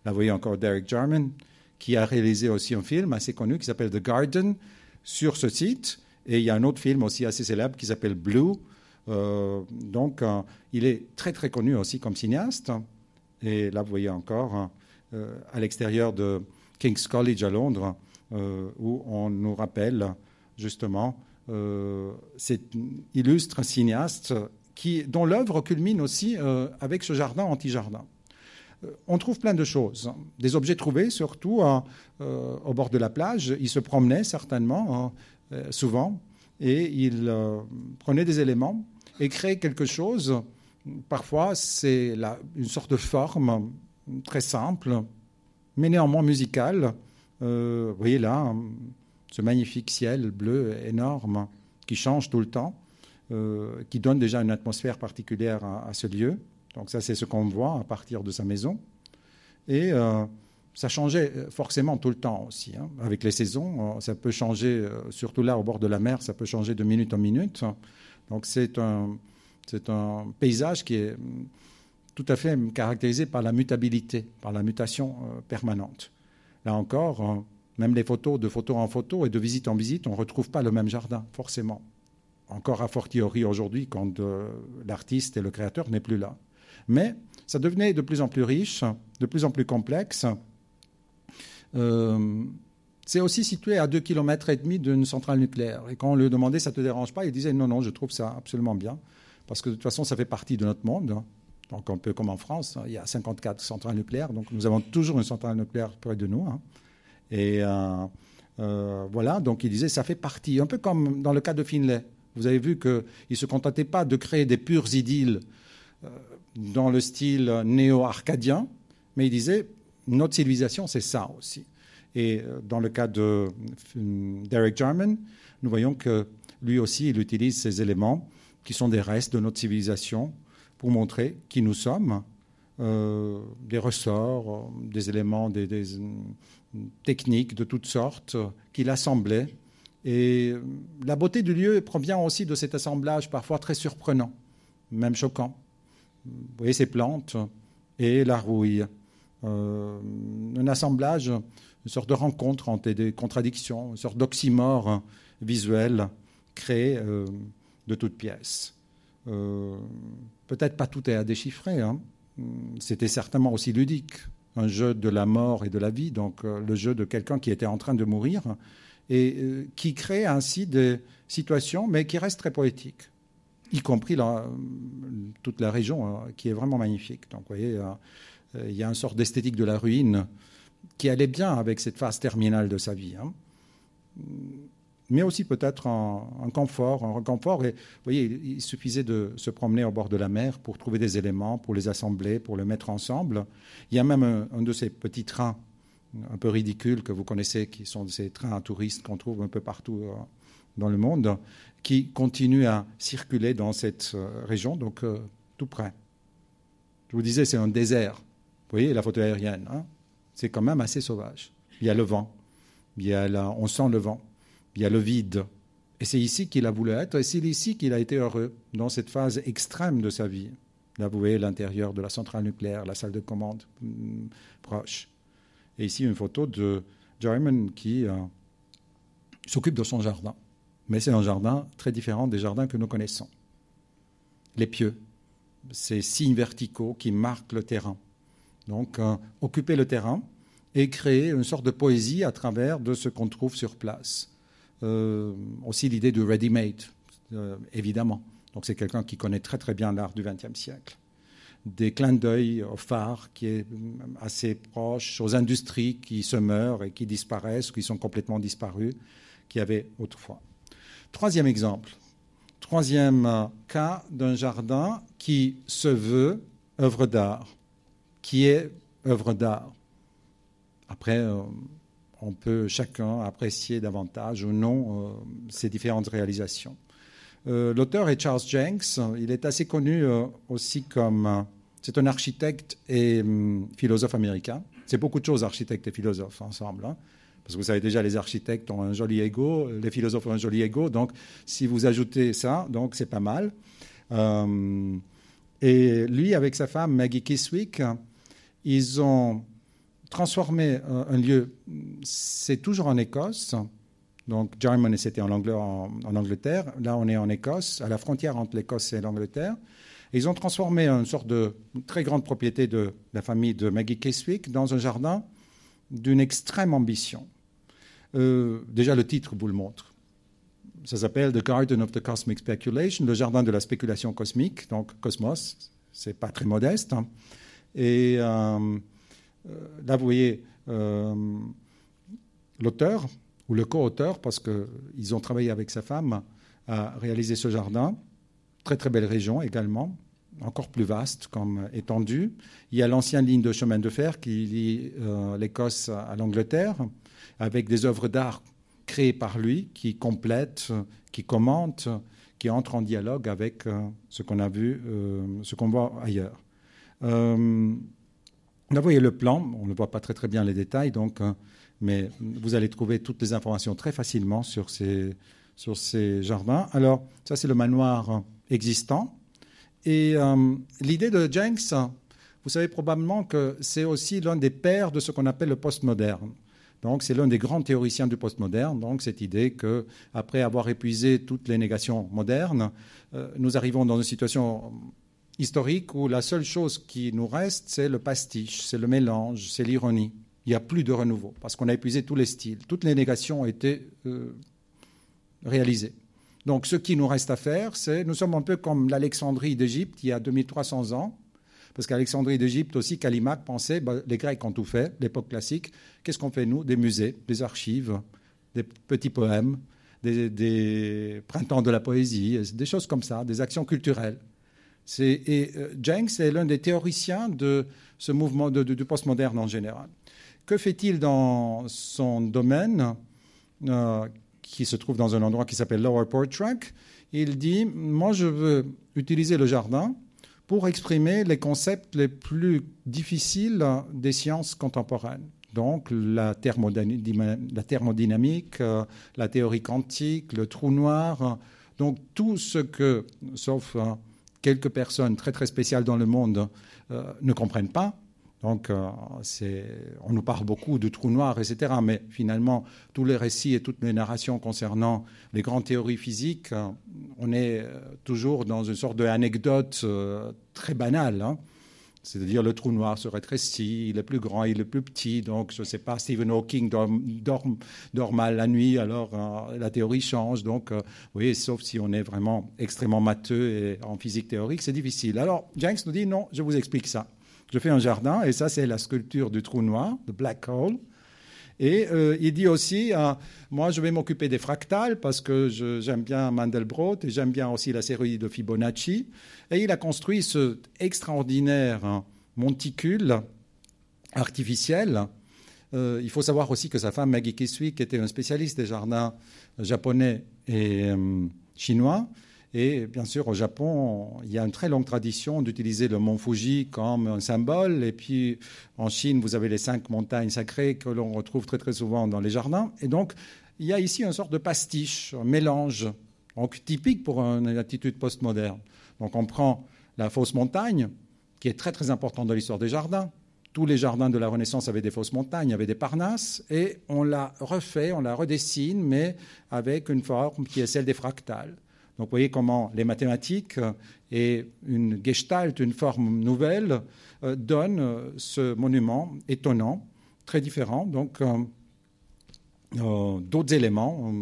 Là, vous voyez encore Derek Jarman, qui a réalisé aussi un film assez connu qui s'appelle The Garden sur ce site. Et il y a un autre film aussi assez célèbre qui s'appelle Blue. Euh, donc, euh, il est très très connu aussi comme cinéaste. Et là, vous voyez encore, hein, euh, à l'extérieur de King's College à Londres, euh, où on nous rappelle justement euh, cet illustre cinéaste dont l'œuvre culmine aussi avec ce jardin anti-jardin. On trouve plein de choses, hein. des objets trouvés surtout au bord de la plage. Il se promenait certainement, hein, souvent, et il prenait des éléments et créait quelque chose Parfois, c'est une sorte de forme très simple, mais néanmoins musicale. Euh, vous voyez là, ce magnifique ciel bleu énorme qui change tout le temps, euh, qui donne déjà une atmosphère particulière à, ce lieu. Donc ça, c'est ce qu'on voit à partir de sa maison. Et euh, ça changeait forcément tout le temps aussi. Hein. Avec les saisons, ça peut changer, surtout là au bord de la mer, ça peut changer de minute en minute. Donc c'est un, c'est un paysage qui est mm, tout à fait caractérisé par la mutabilité, par la mutation euh, permanente. Là encore, euh, même les photos, de photo en photo et de visite en visite, on ne retrouve pas le même jardin, forcément. Encore à fortiori aujourd'hui, quand euh, l'artiste et le créateur n'est plus là. Mais ça devenait de plus en plus riche, de plus en plus complexe. c'est aussi situé à 2,5 km d'une centrale nucléaire. Et quand on lui demandait ça ne te dérange pas, il disait non, non, je trouve ça absolument bien parce que de toute façon, ça fait partie de notre monde. Hein. Donc, un peu comme en France, hein, il y a 54 centrales nucléaires, donc nous avons toujours une centrale nucléaire près de nous. Hein. Et voilà, donc il disait ça fait partie, un peu comme dans le cas de Finlay. Vous avez vu qu'il ne se contentait pas de créer des pures idylles dans le style néo-arcadien, mais il disait notre civilisation, c'est ça aussi. Et dans le cas de Derek Jarman, nous voyons que lui aussi, il utilise ces éléments qui sont des restes de notre civilisation pour montrer qui nous sommes, euh, des ressorts, des éléments, des, techniques de toutes sortes qu'il assemblait. Et la beauté du lieu provient aussi de cet assemblage parfois très surprenant, même choquant. Vous voyez ces plantes et la rouille. Euh, un assemblage, une sorte de rencontre entre des contradictions, une sorte d'oxymore visuel créé euh, de toutes pièces. Euh, peut-être pas tout est à déchiffrer. Hein. C'était certainement aussi ludique, un jeu de la mort et de la vie, donc euh, le jeu de quelqu'un qui était en train de mourir et qui crée ainsi des situations, mais qui restent très poétiques, y compris toute la région hein, qui est vraiment magnifique. Donc, vous voyez, il y a une sorte d'esthétique de la ruine qui allait bien avec cette phase terminale de sa vie. Hein mais aussi peut-être un, confort, un reconfort. Et vous voyez, il, suffisait de se promener au bord de la mer pour trouver des éléments, pour les assembler, pour les mettre ensemble. Il y a même un, de ces petits trains un peu ridicules que vous connaissez, qui sont ces trains à touristes qu'on trouve un peu partout euh, dans le monde, qui continuent à circuler dans cette euh, région, donc euh, tout près. Je vous disais, c'est un désert. Vous voyez la photo aérienne, hein c'est quand même assez sauvage. Il y a le vent, il y a on sent le vent il y a le vide. Et c'est ici qu'il a voulu être, et c'est ici qu'il a été heureux, dans cette phase extrême de sa vie. Voyez l'intérieur de la centrale nucléaire, la salle de commande hmm, proche. Et ici, une photo de Jarman qui euh, s'occupe de son jardin. Mais c'est un jardin très différent des jardins que nous connaissons. Les pieux, ces signes verticaux qui marquent le terrain. Donc, euh, occuper le terrain et créer une sorte de poésie à travers de ce qu'on trouve sur place. Euh, aussi l'idée du ready-made, euh, évidemment. Donc c'est quelqu'un qui connaît très très bien l'art du XXe siècle. Des clins d'œil au phare qui est assez proche, aux industries qui se meurent et qui disparaissent, qui sont complètement disparues, qu'il y avait autrefois. Troisième exemple, troisième cas d'un jardin qui se veut œuvre d'art, qui est œuvre d'art. Après, euh, on peut chacun apprécier davantage ou non euh, ces différentes réalisations. Euh, l'auteur est Charles Jenks. Il est assez connu euh, aussi comme. c'est un architecte et hum, philosophe américain. C'est beaucoup de choses, architectes et philosophes ensemble. Hein. parce que vous savez déjà, les architectes ont un joli ego, les philosophes ont un joli ego. Donc, si vous ajoutez ça, donc c'est pas mal. et lui, avec sa femme Maggie Kiswick, ils ont transformer un lieu, c'est toujours en Écosse. Donc, Jarman, c'était en, Angleterre. Là, on est en Écosse, à la frontière entre l'Écosse et l'Angleterre. Ils ont transformé une sorte de très grande propriété de la famille de Maggie Keswick dans un jardin d'une extrême ambition. Euh, déjà, le titre vous le montre. Ça s'appelle The Garden of the Cosmic Speculation, le jardin de la spéculation cosmique, donc cosmos. C'est pas très modeste. Hein. Et euh, euh, là, vous voyez l'auteur ou le co-auteur, parce qu'ils ont travaillé avec sa femme à réaliser ce jardin. Très très belle région également, encore plus vaste comme étendue. Il y a l'ancienne ligne de chemin de fer qui lie euh, l'Écosse à l'Angleterre, avec des œuvres d'art créées par lui, qui complètent, qui commentent, qui entrent en dialogue avec ce qu'on a vu, ce qu'on voit ailleurs. Là, vous voyez le plan, on ne voit pas très très bien les détails, donc, mais vous allez trouver toutes les informations très facilement sur ces, sur ces jardins. Alors, ça c'est le manoir existant. Et euh, l'idée de Jenks, vous savez probablement que c'est aussi l'un des pères de ce qu'on appelle le postmoderne. Donc, c'est l'un des grands théoriciens du postmoderne. Donc, cette idée que, après avoir épuisé toutes les négations modernes, euh, nous arrivons dans une situation historique où la seule chose qui nous reste, c'est le pastiche, c'est le mélange, c'est l'ironie. Il n'y a plus de renouveau parce qu'on a épuisé tous les styles. Toutes les négations ont été euh, réalisées. Donc ce qui nous reste à faire, c'est, nous sommes un peu comme l'Alexandrie d'Égypte il y a 2300 ans. Parce qu'Alexandrie d'Égypte aussi, Callimaque pensait, bah, les Grecs ont tout fait, l'époque classique, qu'est-ce qu'on fait nous? Des musées, des archives, des petits poèmes, des, printemps de la poésie, des choses comme ça, des actions culturelles. Et euh, Jenks est l'un des théoriciens de ce mouvement du postmoderne en général. Que fait-il dans son domaine, euh, qui se trouve dans un endroit qui s'appelle Lower Port Track? Il dit Moi, je veux utiliser le jardin pour exprimer les concepts les plus difficiles des sciences contemporaines donc la, thermodynamique, euh, la théorie quantique, le trou noir, donc tout ce que, sauf euh, quelques personnes très très spéciales dans le monde, euh, ne comprennent pas. Donc on nous parle beaucoup de trou noir, etc. Mais finalement, tous les récits et toutes les narrations concernant les grandes théories physiques, on est toujours dans une sorte d'anecdote très banale. Hein. C'est-à-dire le trou noir se rétrécit, il est plus grand, il est plus petit. Donc, je ne sais pas, Stephen Hawking dort, mal la nuit, alors euh, la théorie change. Donc, euh, oui, sauf si on est vraiment extrêmement matheux en physique théorique, c'est difficile. Alors, Jenks nous dit non, je vous explique ça. Je fais un jardin et ça, c'est la sculpture du trou noir, the black hole. Et euh, il dit aussi, euh, moi je vais m'occuper des fractales parce que j'aime bien Mandelbrot et j'aime bien aussi la série de Fibonacci. Et il a construit ce extraordinaire hein, monticule artificiel. Euh, il faut savoir aussi que sa femme Maggie Kisui, était un spécialiste des jardins japonais et chinois, et bien sûr, au Japon, il y a une très longue tradition d'utiliser le mont Fuji comme un symbole. Et puis, en Chine, vous avez les cinq montagnes sacrées que l'on retrouve très très souvent dans les jardins. Et donc, il y a ici une sorte de pastiche, un mélange, donc typique pour une attitude postmoderne. Donc, on prend la fausse montagne, qui est très très importante dans l'histoire des jardins. Tous les jardins de la Renaissance avaient des fausses montagnes, avaient des parnasses, et on la refait, on la redessine, mais avec une forme qui est celle des fractales. Donc vous voyez comment les mathématiques et une gestalt, une forme nouvelle, euh, donnent euh, ce monument étonnant, très différent. Donc euh, d'autres éléments,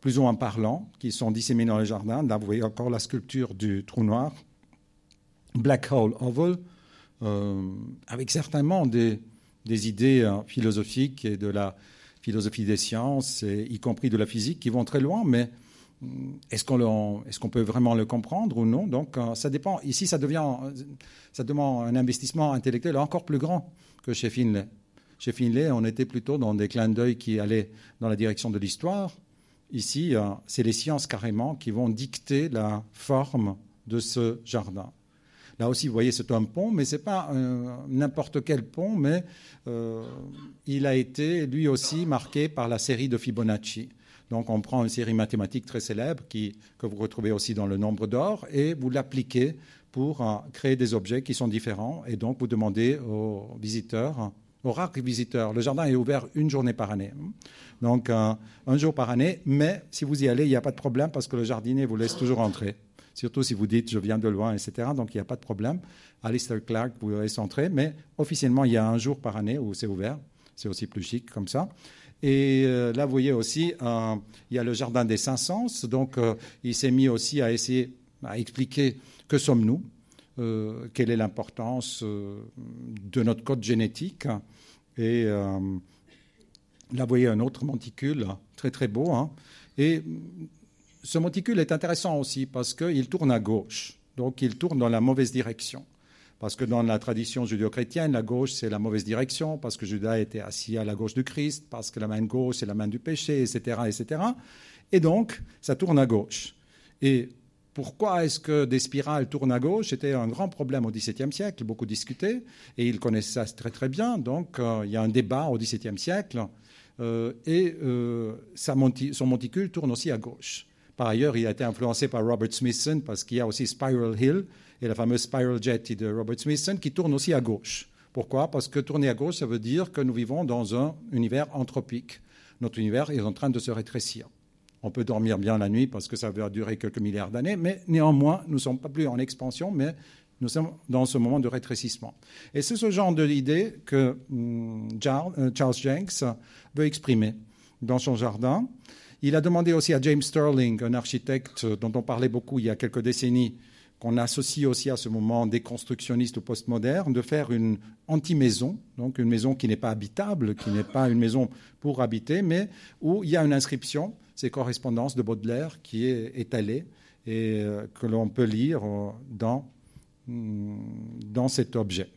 plus ou moins parlants, qui sont disséminés dans les jardins. Là, vous voyez encore la sculpture du trou noir, Black Hole Oval, avec certainement des, des idées philosophiques et de la philosophie des sciences, y compris de la physique, qui vont très loin, mais est-ce qu'on peut vraiment le comprendre ou non? Donc, euh, ça dépend. Ici, ça, devient, ça demande un investissement intellectuel encore plus grand que chez Finlay. Chez Finlay, on était plutôt dans des clins d'œil qui allaient dans la direction de l'histoire. Ici, euh, c'est les sciences carrément qui vont dicter la forme de ce jardin. Là aussi, vous voyez, c'est un pont, mais ce n'est pas n'importe quel pont, mais euh, il a été lui aussi marqué par la série de Fibonacci. Donc on prend une série mathématique très célèbre qui, que vous retrouvez aussi dans le nombre d'or et vous l'appliquez pour euh, créer des objets qui sont différents. Et donc vous demandez aux visiteurs, aux rares visiteurs, le jardin est ouvert une journée par année. Donc euh, un jour par année, mais si vous y allez, il n'y a pas de problème parce que le jardinier vous laisse toujours entrer. Surtout si vous dites je viens de loin, etc. Donc il n'y a pas de problème. Alistair Clark vous laisse entrer, mais officiellement il y a un jour par année où c'est ouvert. C'est aussi plus chic comme ça. Et euh, là, vous voyez aussi, euh, il y a le jardin des cinq sens. Donc, euh, il s'est mis aussi à essayer à expliquer que sommes-nous, quelle est l'importance de notre code génétique. Et là, vous voyez un autre monticule, très très beau. Hein. Et ce monticule est intéressant aussi parce qu'il tourne à gauche. Donc, il tourne dans la mauvaise direction. Parce que dans la tradition judéo-chrétienne, la gauche, c'est la mauvaise direction, parce que Judas était assis à la gauche du Christ, parce que la main gauche, c'est la main du péché, etc., etc. Et donc, ça tourne à gauche. Et pourquoi est-ce que des spirales tournent à gauche? C'était un grand problème au XVIIe siècle, beaucoup discuté, et ils connaissaient ça très très bien. Donc, euh, il y a un débat au XVIIe siècle, euh, et euh, son monticule tourne aussi à gauche. Par ailleurs, il a été influencé par Robert Smithson, parce qu'il y a aussi Spiral Hill, et la fameuse Spiral Jetty de Robert Smithson qui tourne aussi à gauche. Pourquoi? Parce que tourner à gauche, ça veut dire que nous vivons dans un univers anthropique. Notre univers est en train de se rétrécir. On peut dormir bien la nuit parce que ça va durer quelques milliards d'années, mais néanmoins, nous ne sommes pas plus en expansion, mais nous sommes dans ce moment de rétrécissement. Et c'est ce genre d'idée que hum, euh, Charles Jenks veut exprimer dans son jardin. Il a demandé aussi à James Sterling, un architecte dont on parlait beaucoup il y a quelques décennies, qu'on associe aussi à ce moment des constructionnistes ou postmodernes, de faire une anti-maison, donc une maison qui n'est pas habitable, qui n'est pas une maison pour habiter, mais où il y a une inscription, c'est correspondance de Baudelaire qui est étalée et euh, que l'on peut lire euh, dans, mm, dans cet objet.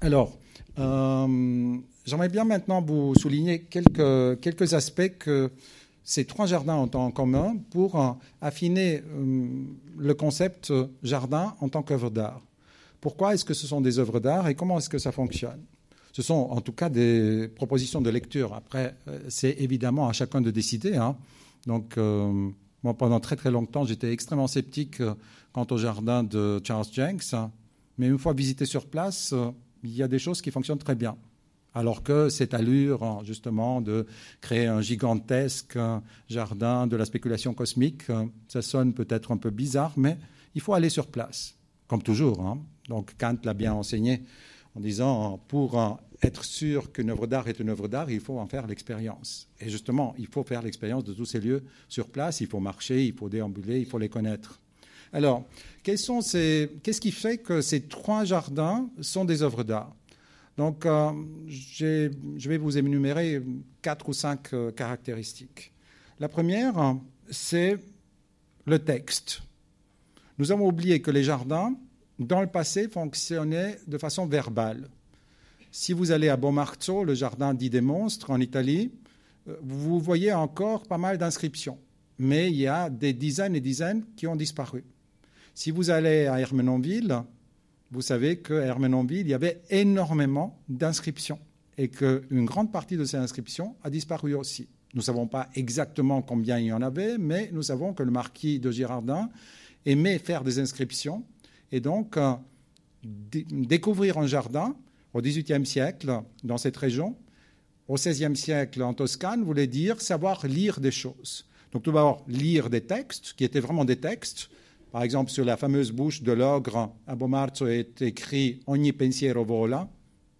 Alors, euh, j'aimerais bien maintenant vous souligner quelques, quelques aspects que ces trois jardins ont en commun pour euh, affiner euh, le concept jardin en tant qu'œuvre d'art. Pourquoi est-ce que ce sont des œuvres d'art et comment est-ce que ça fonctionne? Ce sont en tout cas des propositions de lecture. Après, euh, c'est évidemment à chacun de décider. Hein. Donc, moi, pendant très très longtemps, j'étais extrêmement sceptique quant au jardin de Charles Jenks. Mais une fois visité sur place, il y a des choses qui fonctionnent très bien alors que cette allure, justement, de créer un gigantesque jardin de la spéculation cosmique, ça sonne peut-être un peu bizarre, mais il faut aller sur place, comme toujours. Hein. Donc Kant l'a bien enseigné en disant, pour être sûr qu'une œuvre d'art est une œuvre d'art, il faut en faire l'expérience. Et justement, il faut faire l'expérience de tous ces lieux sur place, il faut marcher, il faut déambuler, il faut les connaître. Alors, qu'est-ce qui fait que ces trois jardins sont des œuvres d'art? Donc, euh, je vais vous énumérer quatre ou cinq euh, caractéristiques. La première, c'est le texte. Nous avons oublié que les jardins, dans le passé, fonctionnaient de façon verbale. Si vous allez à Bomarzo, le jardin dit des monstres en Italie, euh, vous voyez encore pas mal d'inscriptions, mais il y a des dizaines et dizaines qui ont disparu. Si vous allez à Hermenonville, vous savez qu'à Hermenonville, il y avait énormément d'inscriptions et qu'une grande partie de ces inscriptions a disparu aussi. Nous ne savons pas exactement combien il y en avait, mais nous savons que le marquis de Girardin aimait faire des inscriptions et donc euh, découvrir un jardin au XVIIIe siècle dans cette région, au XVIe siècle en Toscane, voulait dire savoir lire des choses. Donc tout d'abord lire des textes, qui étaient vraiment des textes, par exemple, sur la fameuse bouche de l'ogre à Bomarzo est écrit Ogni pensiero vola.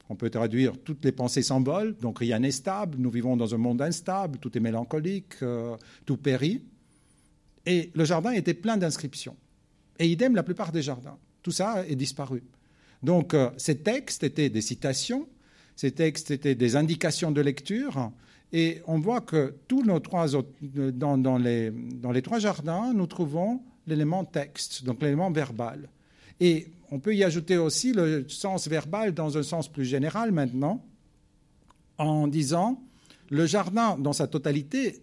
On peut traduire toutes les pensées s'envolent, donc rien n'est stable, nous vivons dans un monde instable, tout est mélancolique, euh, tout périt. Et le jardin était plein d'inscriptions. Et idem la plupart des jardins. Tout ça est disparu. Donc euh, ces textes étaient des citations, ces textes étaient des indications de lecture, et on voit que tous nos trois, les, dans les trois jardins, nous trouvons l'élément texte, donc l'élément verbal. Et on peut y ajouter aussi le sens verbal dans un sens plus général maintenant, en disant le jardin dans sa totalité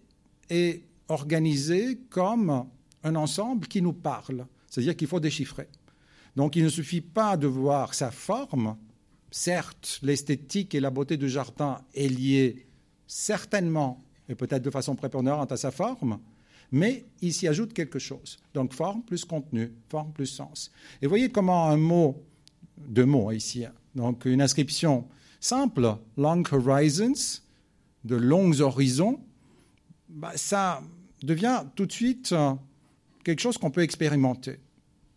est organisé comme un ensemble qui nous parle, c'est-à-dire qu'il faut déchiffrer. Donc il ne suffit pas de voir sa forme, certes l'esthétique et la beauté du jardin est liée certainement et peut-être de façon prépondérante à sa forme, mais il s'y ajoute quelque chose. Donc forme plus contenu, forme plus sens. Et voyez comment un mot, deux mots ici, hein. donc une inscription simple, long horizons, de longs horizons, bah, ça devient tout de suite euh, quelque chose qu'on peut expérimenter.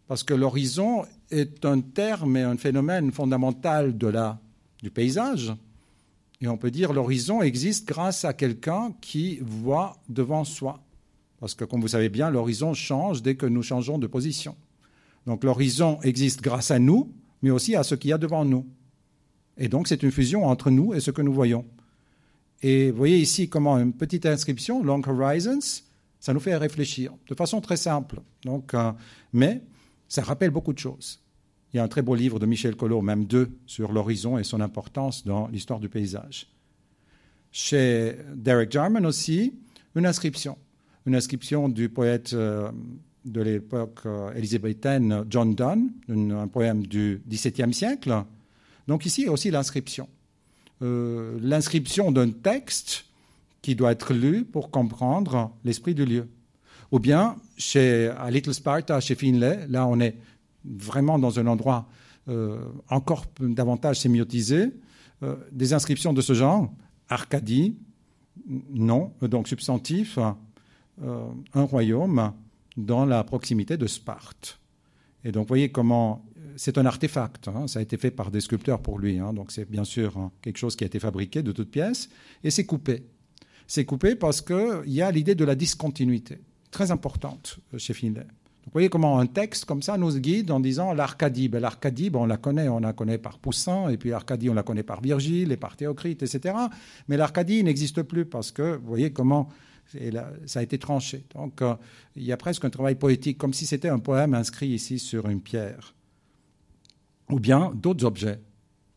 Parce que l'horizon est un terme et un phénomène fondamental de la, du paysage. Et on peut dire l'horizon existe grâce à quelqu'un qui voit devant soi. Parce que, comme vous savez bien, l'horizon change dès que nous changeons de position. Donc l'horizon existe grâce à nous, mais aussi à ce qu'il y a devant nous. Et donc c'est une fusion entre nous et ce que nous voyons. Et vous voyez ici comment une petite inscription, Long Horizons, ça nous fait réfléchir de façon très simple. Donc, euh, mais ça rappelle beaucoup de choses. Il y a un très beau livre de Michel Collot, même deux, sur l'horizon et son importance dans l'histoire du paysage. Chez Derek Jarman aussi, une inscription une inscription du poète euh, de l'époque euh, élisabéthaine John Donne, un poème du XVIIe siècle. Donc ici aussi l'inscription. Euh, l'inscription d'un texte qui doit être lu pour comprendre l'esprit du lieu. Ou bien, chez, à Little Sparta, chez Finlay, là on est vraiment dans un endroit encore davantage sémiotisé, des inscriptions de ce genre, Arcadie, nom, donc substantif, euh, un royaume dans la proximité de Sparte. Et donc, vous voyez comment c'est un artefact. Hein. ça a été fait par des sculpteurs pour lui. Hein. donc, c'est bien sûr hein, quelque chose qui a été fabriqué de toutes pièces. Et c'est coupé. C'est coupé parce qu'il y a l'idée de la discontinuité, très importante euh, chez Finlay. Vous voyez comment un texte comme ça nous guide en disant l'Arcadie. L'Arcadie, on la connaît, on la connaît par Poussin, et puis l'Arcadie, on la connaît par Virgile et par Théocrite, etc. Mais l'Arcadie n'existe plus parce que, vous voyez comment ça a été tranché. Donc, euh, il y a presque un travail poétique, comme si c'était un poème inscrit ici sur une pierre. Ou bien d'autres objets.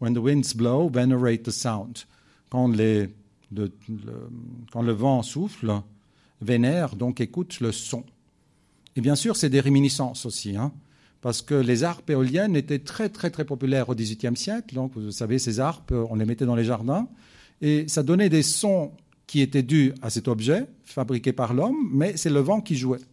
When the winds blow, venerate the sound. Quand, les, le, quand le vent souffle, vénère, donc écoute le son. Et bien sûr, c'est des réminiscences aussi, hein, parce que les harpes éoliennes étaient très, très, très populaires au XVIIIe siècle. Donc, vous savez, ces harpes, on les mettait dans les jardins, et ça donnait des sons qui étaient dus à cet objet fabriqué par l'homme, mais c'est le vent qui jouait.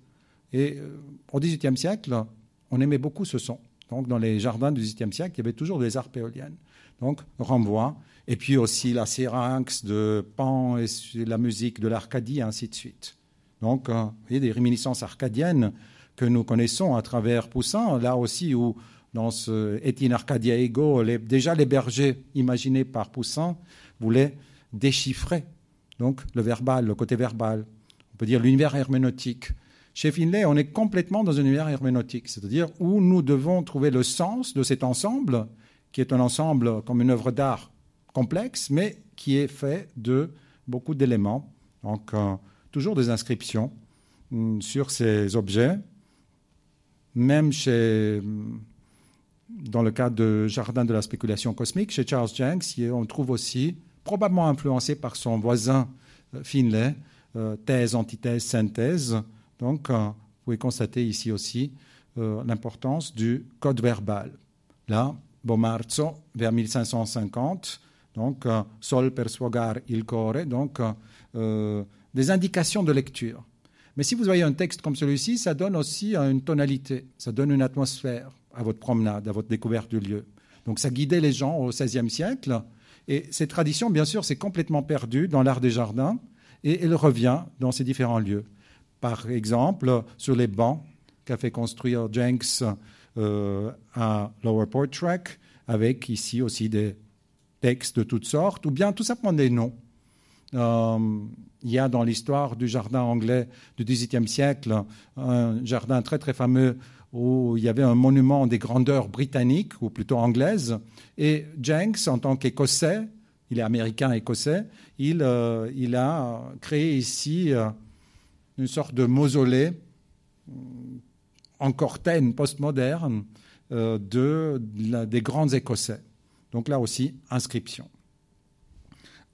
Et euh, au XVIIIe siècle, on aimait beaucoup ce son. Donc, dans les jardins du XVIIIe siècle, il y avait toujours des harpes éoliennes. Donc, renvoi. Et puis aussi la syrinx de Pan et la musique de l'Arcadie, ainsi de suite. Donc, euh, vous voyez, des réminiscences arcadiennes que nous connaissons à travers Poussin, là aussi où, dans ce Etienne Arcadia Ego, déjà les bergers imaginés par Poussin voulaient déchiffrer donc le verbal, le côté verbal. On peut dire l'univers herméneutique. Chez Finlay, on est complètement dans un univers herméneutique, c'est-à-dire où nous devons trouver le sens de cet ensemble, qui est un ensemble comme une œuvre d'art complexe, mais qui est fait de beaucoup d'éléments. Donc, euh, toujours des inscriptions mm, sur ces objets, même chez, mm, dans le cas de Jardin de la spéculation cosmique, chez Charles Jenks, on trouve aussi, probablement influencé par son voisin euh, Finlay, euh, thèse, antithèse, synthèse. Donc, euh, vous pouvez constater ici aussi l'importance du code verbal. Là, Bomarzo, vers 1550, donc Sol per sfogar il core, donc des indications de lecture. Mais si vous voyez un texte comme celui-ci, ça donne aussi une tonalité, ça donne une atmosphère à votre promenade, à votre découverte du lieu. Donc ça guidait les gens au XVIe siècle. Et cette tradition, bien sûr, s'est complètement perdue dans l'art des jardins et elle revient dans ces différents lieux. Par exemple, sur les bancs qu'a fait construire Jenks euh, à Lower Port Track, avec ici aussi des textes de toutes sortes, ou bien tout simplement des noms. Euh, il y a dans l'histoire du jardin anglais du XVIIIe siècle un jardin très très fameux où il y avait un monument des grandeurs britanniques, ou plutôt anglaises, et Jenks, en tant qu'Écossais, il est américain-écossais, il, euh, il, a créé ici euh, une sorte de mausolée en cortaine postmoderne de, des grands Écossais. Donc là aussi, inscription.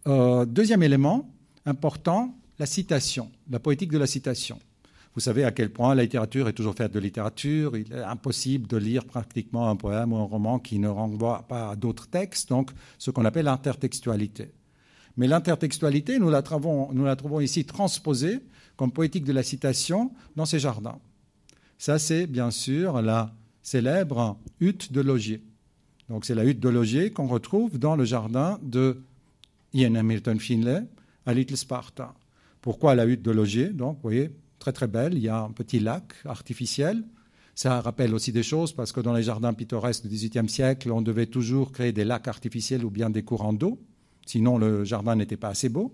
deuxième élément, important, la citation, la poétique de la citation. Vous savez à quel point la littérature est toujours faite de littérature. Il est impossible de lire pratiquement un poème ou un roman qui ne renvoie pas à d'autres textes, donc ce qu'on appelle l'intertextualité. Mais l'intertextualité, nous, la trouvons, ici transposée comme poétique de la citation dans ces jardins. Ça, c'est bien sûr la célèbre hutte de Logier. Donc, c'est la hutte de Logier qu'on retrouve dans le jardin de Ian Hamilton Finlay, à Little Sparta. Pourquoi la hutte de Logier? Donc, vous voyez, très très belle. Il y a un petit lac artificiel. Ça rappelle aussi des choses parce que dans les jardins pittoresques du XVIIIe siècle, on devait toujours créer des lacs artificiels ou bien des courants d'eau. Sinon, le jardin n'était pas assez beau.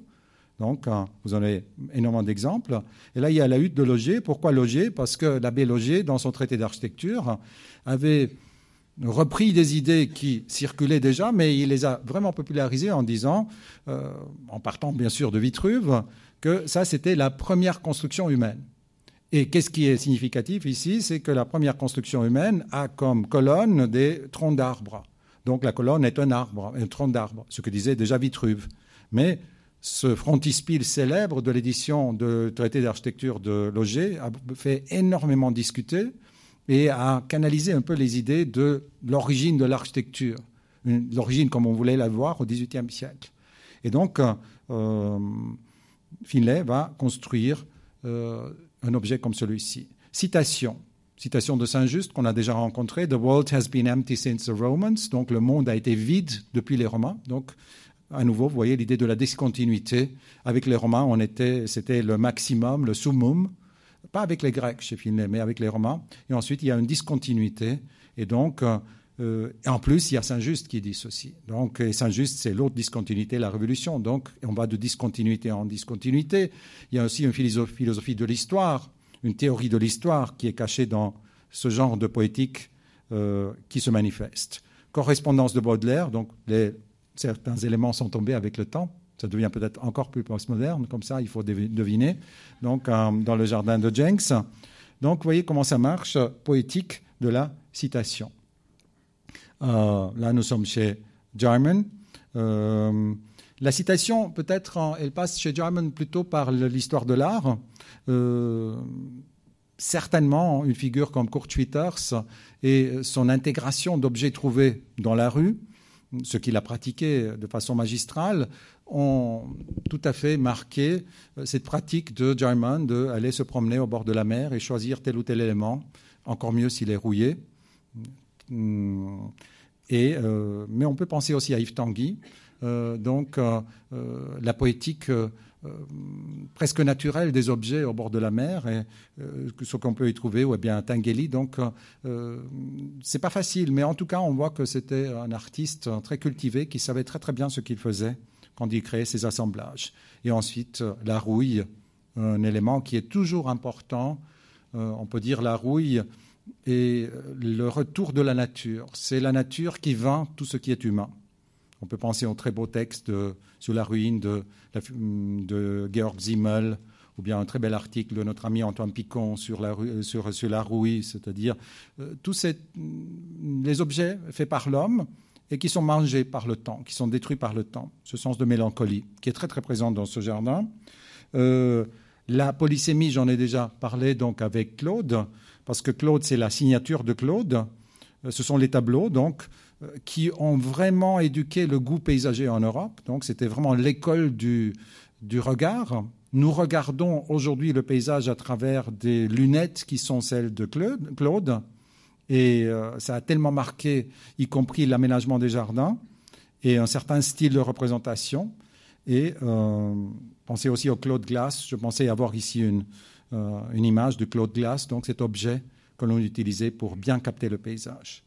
Donc, euh, vous en avez énormément d'exemples. Et là, il y a la hutte de Logier. Pourquoi Logier? Parce que l'abbé Logier, dans son traité d'architecture, avait repris des idées qui circulaient déjà, mais il les a vraiment popularisées en disant, euh, en partant bien sûr de Vitruve, que ça c'était la première construction humaine. Et qu'est-ce qui est significatif ici C'est que la première construction humaine a comme colonne des troncs d'arbres. Donc la colonne est un arbre, un tronc d'arbre, ce que disait déjà Vitruve. Mais ce frontispice célèbre de l'édition de traité d'architecture de Loger a fait énormément discuter et à canaliser un peu les idées de l'origine de l'architecture, l'origine comme on voulait la voir au XVIIIe siècle. Et donc, euh, Finlay va construire euh, un objet comme celui-ci. Citation. Citation de Saint-Just qu'on a déjà rencontré. The world has been empty since the Romans. Donc le monde a été vide depuis les Romains. Donc à nouveau, vous voyez l'idée de la discontinuité. Avec les Romains, on était, c'était le maximum, le summum pas avec les Grecs chez Finlay, mais avec les Romains. Et ensuite, il y a une discontinuité. Et donc, euh, en plus, il y a Saint-Just qui dit ceci. Donc, Saint-Just, c'est l'autre discontinuité, la révolution. Donc, on va de discontinuité en discontinuité. Il y a aussi une philosophie de l'histoire, une théorie de l'histoire qui est cachée dans ce genre de poétique qui se manifeste. Correspondance de Baudelaire, donc certains éléments sont tombés avec le temps. Ça devient peut-être encore plus postmoderne, comme ça, il faut deviner. Donc, dans le jardin de Jenks. Donc, vous voyez comment ça marche, poétique de la citation. Là, nous sommes chez Jarman. La citation, peut-être, elle passe chez Jarman plutôt par l'histoire de l'art. Euh, certainement, une figure comme Kurt Schwitters et son intégration d'objets trouvés dans la rue, ce qu'il a pratiqué de façon magistrale, ont tout à fait marqué euh, cette pratique de Jarman d'aller se promener au bord de la mer et choisir tel ou tel élément, encore mieux s'il est rouillé. Et, euh, mais on peut penser aussi à Yves Tanguy, euh, donc euh, la poétique presque naturelle des objets au bord de la mer, et ce qu'on peut y trouver, ou bien Tangeli. Donc, c'est pas facile, mais en tout cas, on voit que c'était un artiste très cultivé qui savait très très bien ce qu'il faisait quand il créait ses assemblages. Et ensuite, la rouille, un élément qui est toujours important. on peut dire la rouille et le retour de la nature. C'est la nature qui vend tout ce qui est humain. On peut penser au très beau texte sur la ruine de, de, Georg Simmel, ou bien un très bel article de notre ami Antoine Picon sur la, sur, sur la rouille, c'est-à-dire euh, tous ces, les objets faits par l'homme et qui sont mangés par le temps, qui sont détruits par le temps. Ce sens de mélancolie qui est très très présent dans ce jardin. Euh, la polysémie, j'en ai déjà parlé donc avec Claude, parce que Claude, c'est la signature de Claude. Euh, ce sont les tableaux, donc qui ont vraiment éduqué le goût paysager en Europe. Donc c'était vraiment l'école du, du regard. Nous regardons aujourd'hui le paysage à travers des lunettes qui sont celles de Claude. Et euh, ça a tellement marqué, y compris l'aménagement des jardins et un certain style de représentation. Et euh, pensez aussi au Claude Glass. Je pensais avoir ici une, euh, une image de Claude Glass, donc cet objet que l'on utilisait pour bien capter le paysage.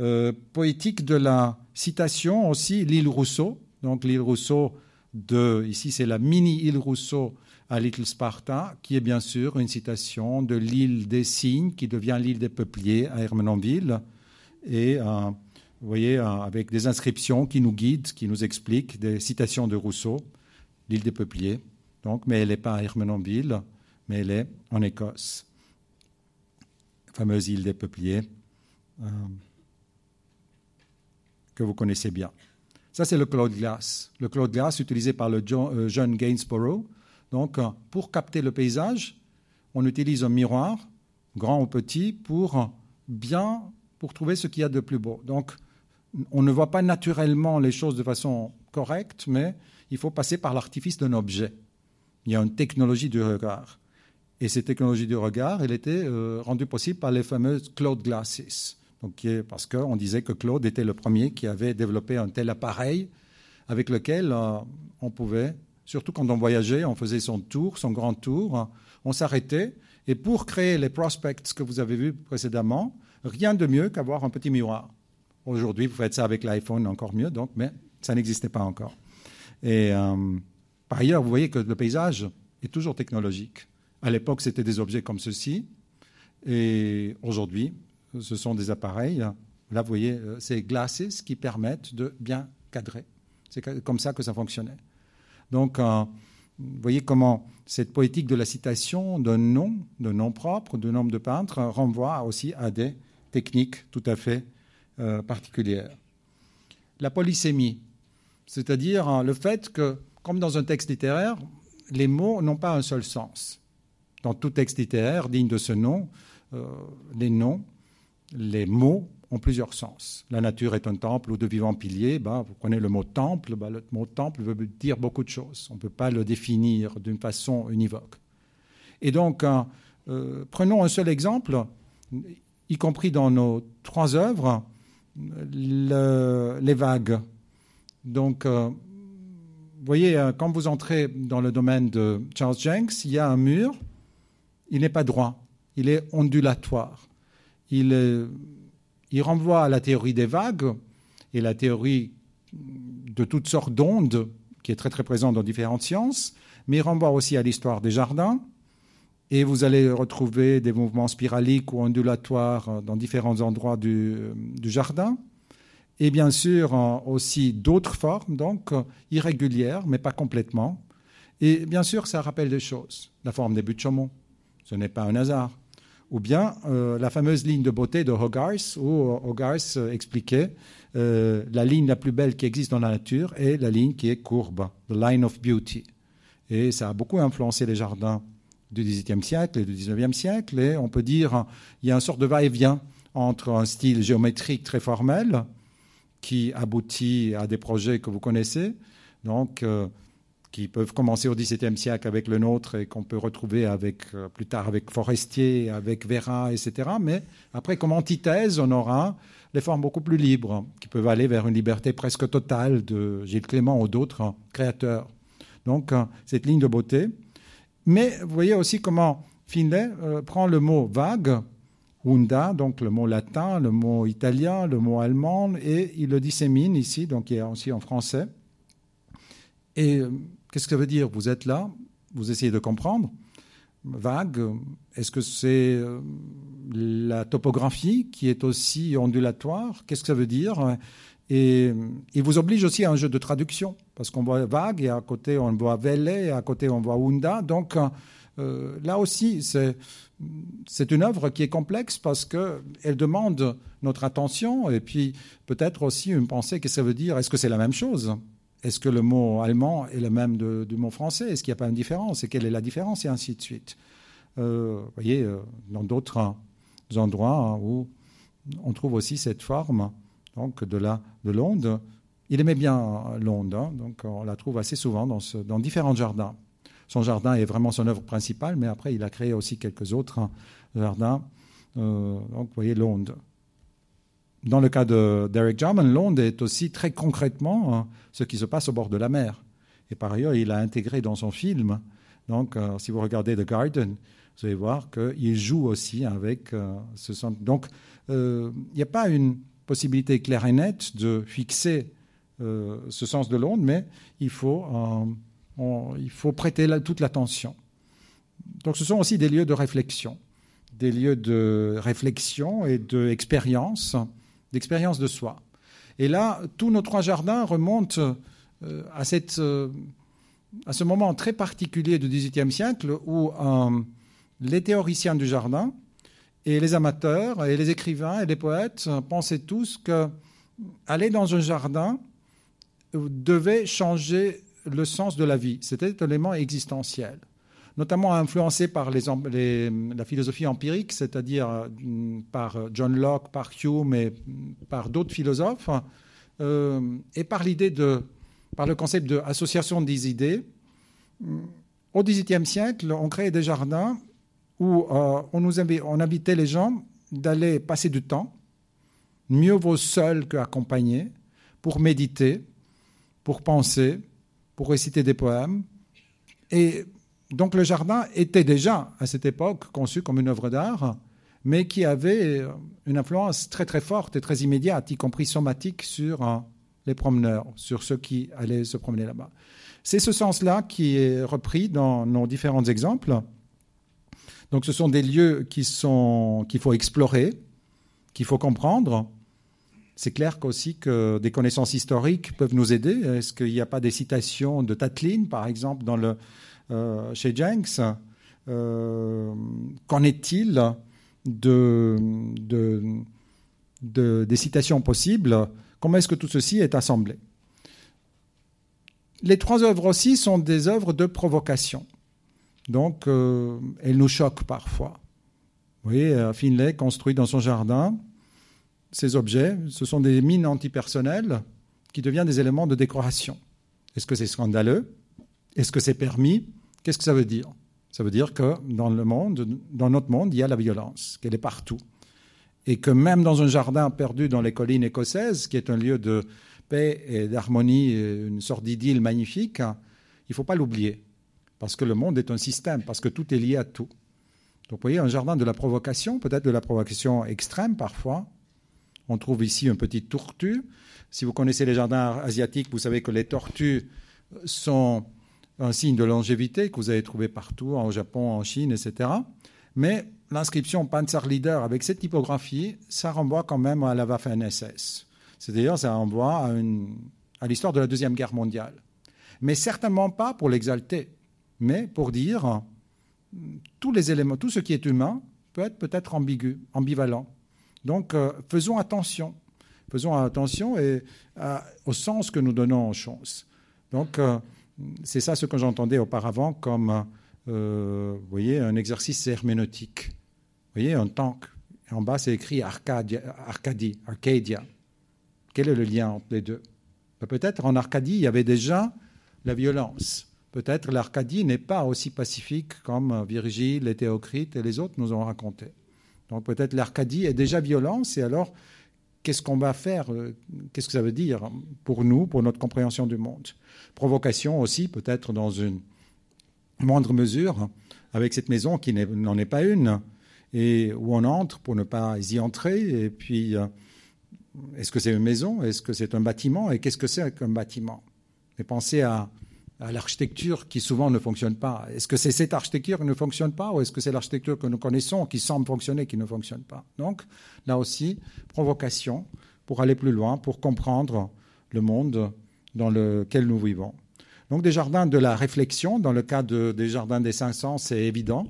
Euh, poétique de la citation aussi, l'île Rousseau. Donc l'île Rousseau, de, ici c'est la mini-île Rousseau à Little Sparta, qui est bien sûr une citation de l'île des Cygnes, qui devient l'île des Peupliers à Hermenonville. Et euh, vous voyez, euh, avec des inscriptions qui nous guident, qui nous expliquent des citations de Rousseau, l'île des Peupliers. Donc, mais elle n'est pas à Hermenonville, mais elle est en Écosse. fameuse île des Peupliers que vous connaissez bien. Ça, c'est le Claude Glass. Le Claude Glass utilisé par le euh, jeune Gainsborough. Donc, euh, pour capter le paysage, on utilise un miroir, grand ou petit, pour bien, pour trouver ce qu'il y a de plus beau. Donc, on ne voit pas naturellement les choses de façon correcte, mais il faut passer par l'artifice d'un objet. Il y a une technologie du regard. Et cette technologie du regard, elle était euh, rendue possible par les fameuses Claude Glasses. Donc, parce qu'on disait que Claude était le premier qui avait développé un tel appareil avec lequel euh, on pouvait, surtout quand on voyageait, on faisait son tour, son grand tour, hein, on s'arrêtait. Et pour créer les prospects que vous avez vus précédemment, rien de mieux qu'avoir un petit miroir. Aujourd'hui, vous faites ça avec l'iPhone encore mieux, donc, mais ça n'existait pas encore. Et euh, par ailleurs, vous voyez que le paysage est toujours technologique. À l'époque, c'était des objets comme ceci. Et aujourd'hui, ce sont des appareils. Là, vous voyez, euh, c'est glasses qui permettent de bien cadrer. C'est comme ça que ça fonctionnait. Donc, euh, vous voyez comment cette poétique de la citation d'un nom, d'un nom propre, d'un nom de peintre, renvoie aussi à des techniques tout à fait euh, particulières. La polysémie, c'est-à-dire le fait que, comme dans un texte littéraire, les mots n'ont pas un seul sens. Dans tout texte littéraire digne de ce nom, les noms les mots ont plusieurs sens. La nature est un temple ou de vivants piliers. Ben, vous prenez le mot temple, ben, le mot temple veut dire beaucoup de choses. On ne peut pas le définir d'une façon univoque. Et donc, euh, euh, prenons un seul exemple, y compris dans nos trois œuvres, les vagues. Donc, euh, vous voyez, quand vous entrez dans le domaine de Charles Jenks, il y a un mur, il n'est pas droit, il est ondulatoire il, renvoie à la théorie des vagues et la théorie de toutes sortes d'ondes qui est très très présente dans différentes sciences, mais il renvoie aussi à l'histoire des jardins Et vous allez retrouver des mouvements spiraliques ou ondulatoires dans différents endroits du, du jardin. Et bien sûr aussi d'autres formes, donc irrégulières, mais pas complètement. Et bien sûr, ça rappelle des choses. La forme des buts de Chaumont, ce n'est pas un hasard. Ou bien euh, la fameuse ligne de beauté de Hogarth, où Hogarth expliquait euh, la ligne la plus belle qui existe dans la nature est la ligne qui est courbe, the line of beauty. Et ça a beaucoup influencé les jardins du XVIIIe siècle et du XIXe siècle. Et on peut dire il y a une sorte de va-et-vient entre un style géométrique très formel qui aboutit à des projets que vous connaissez, donc euh, qui peuvent commencer au XVIIe siècle avec le nôtre et qu'on peut retrouver euh, plus tard avec Forestier, avec Vera, etc. Mais après, comme antithèse, on aura les formes beaucoup plus libres, qui peuvent aller vers une liberté presque totale de Gilles Clément ou d'autres créateurs. Donc, euh, cette ligne de beauté. Mais vous voyez aussi comment Finlay euh, prend le mot vague, Unda, donc le mot latin, le mot italien, le mot allemand, et il le dissémine ici, donc il est aussi en français. Et euh, qu'est-ce que ça veut dire Vous êtes là, vous essayez de comprendre. Vague, est-ce que c'est la topographie qui est aussi ondulatoire Qu'est-ce que ça veut dire et il vous oblige aussi à un jeu de traduction, parce qu'on voit vague et à côté on voit vele et à côté on voit unda. Donc euh, là aussi, c'est une œuvre qui est complexe parce qu'elle demande notre attention et puis peut-être aussi une pensée, qu'est-ce que ça veut dire Est-ce que c'est la même chose Est-ce que le mot allemand est le même du mot français? Est-ce qu'il n'y a pas une différence? Et quelle est la différence? Et ainsi de suite. Euh, voyez, euh, dans d'autres endroits hein, où on trouve aussi cette forme donc de la de l'onde. Il aimait bien l'onde, hein, donc on la trouve assez souvent dans, différents jardins. Son jardin est vraiment son œuvre principale, mais après il a créé aussi quelques autres hein, jardins. Euh, donc vous voyez l'onde. Dans le cas de Derek Jarman, l'onde est aussi très concrètement hein, ce qui se passe au bord de la mer. Et par ailleurs, il a intégré dans son film. Donc, euh, si vous regardez The Garden, vous allez voir qu'il joue aussi avec euh, ce son. Donc, il n'y a pas une possibilité claire et nette de fixer euh, ce sens de l'onde, mais il faut, euh, il faut prêter toute l'attention. Donc ce sont aussi des lieux de réflexion, des lieux de réflexion et d'expérience, d'expérience de soi. Et là, tous nos trois jardins remontent euh, à, cette, à ce moment très particulier du XVIIIe siècle où les théoriciens du jardin et les amateurs et les écrivains et les poètes pensaient tous que aller dans un jardin devait changer le sens de la vie. C'était un élément existentiel, notamment influencé par la philosophie empirique, c'est-à-dire euh, par John Locke, par Hume et par d'autres philosophes, euh, et par l'idée de, par le concept d'association des idées. Au XVIIIe siècle, on créait des jardins où euh, on, nous on invitait les gens d'aller passer du temps, mieux vaut seul qu'accompagné, pour méditer, pour penser, pour réciter des poèmes. Et donc le jardin était déjà, à cette époque, conçu comme une œuvre d'art, mais qui avait une influence très très forte et très immédiate, y compris somatique, sur euh, les promeneurs, sur ceux qui allaient se promener là-bas. C'est ce sens-là qui est repris dans nos différents exemples. Donc ce sont des lieux qui sont qu'il faut explorer, qu'il faut comprendre. C'est clair qu'aussi que des connaissances historiques peuvent nous aider. Est-ce qu'il n'y a pas des citations de Tatlin, par exemple, dans le, euh, chez Jenks euh, Qu'en est-il de, de, des citations possibles? Comment est-ce que tout ceci est assemblé? Les trois œuvres aussi sont des œuvres de provocation. Donc, euh, elle nous choque parfois. Vous voyez, euh, Finlay construit dans son jardin ces objets. Ce sont des mines antipersonnelles qui deviennent des éléments de décoration. Est-ce que c'est scandaleux? Est-ce que c'est permis? Qu'est-ce que ça veut dire? Ça veut dire que dans le monde, dans notre monde, il y a la violence, qu'elle est partout. Et que même dans un jardin perdu dans les collines écossaises, qui est un lieu de paix et d'harmonie, une sorte d'idylle magnifique, il ne faut pas l'oublier parce que le monde est un système, parce que tout est lié à tout. Donc vous voyez, un jardin de la provocation, peut-être de la provocation extrême parfois. On trouve ici une petite tortue. Si vous connaissez les jardins asiatiques, vous savez que les tortues sont un signe de longévité que vous avez trouvé partout, au Japon, en Chine, etc. Mais l'inscription Panzerleader avec cette typographie, ça renvoie quand même à la Waffen-SS. C'est-à-dire, ça renvoie à, l'histoire de la Deuxième Guerre mondiale. Mais certainement pas pour l'exalter, mais pour dire tous les éléments, tout ce qui est humain peut être peut-être ambigu, ambivalent. Donc, euh, faisons attention. Faisons attention et, au sens que nous donnons aux choses. Donc, euh, c'est ça ce que j'entendais auparavant comme, euh, voyez, un exercice herméneutique. Voyez, un. En bas, c'est écrit Arcadia, Arcadie, Arcadia. Quel est le lien entre les deux? Ben, Peut-être en Arcadie, il y avait déjà la violence. Peut-être l'Arcadie n'est pas aussi pacifique comme Virgile, les Théocrites et les autres nous ont raconté. Donc peut-être l'Arcadie est déjà violence et alors qu'est-ce qu'on va faire Qu'est-ce que ça veut dire pour nous, pour notre compréhension du monde? Provocation aussi, peut-être dans une moindre mesure, avec cette maison qui n'en est pas une, et où on entre pour ne pas y entrer, et puis euh, est-ce que c'est une maison? Est-ce que c'est un bâtiment? Et qu'est-ce que c'est qu'un bâtiment? Mais pensez à, l'architecture qui souvent ne fonctionne pas. Est-ce que c'est cette architecture qui ne fonctionne pas ou est-ce que c'est l'architecture que nous connaissons qui semble fonctionner qui ne fonctionne pas? Donc là aussi, provocation pour aller plus loin, pour comprendre le monde dans lequel nous vivons. Donc des jardins de la réflexion, dans le cas des jardins des 500, c'est évident.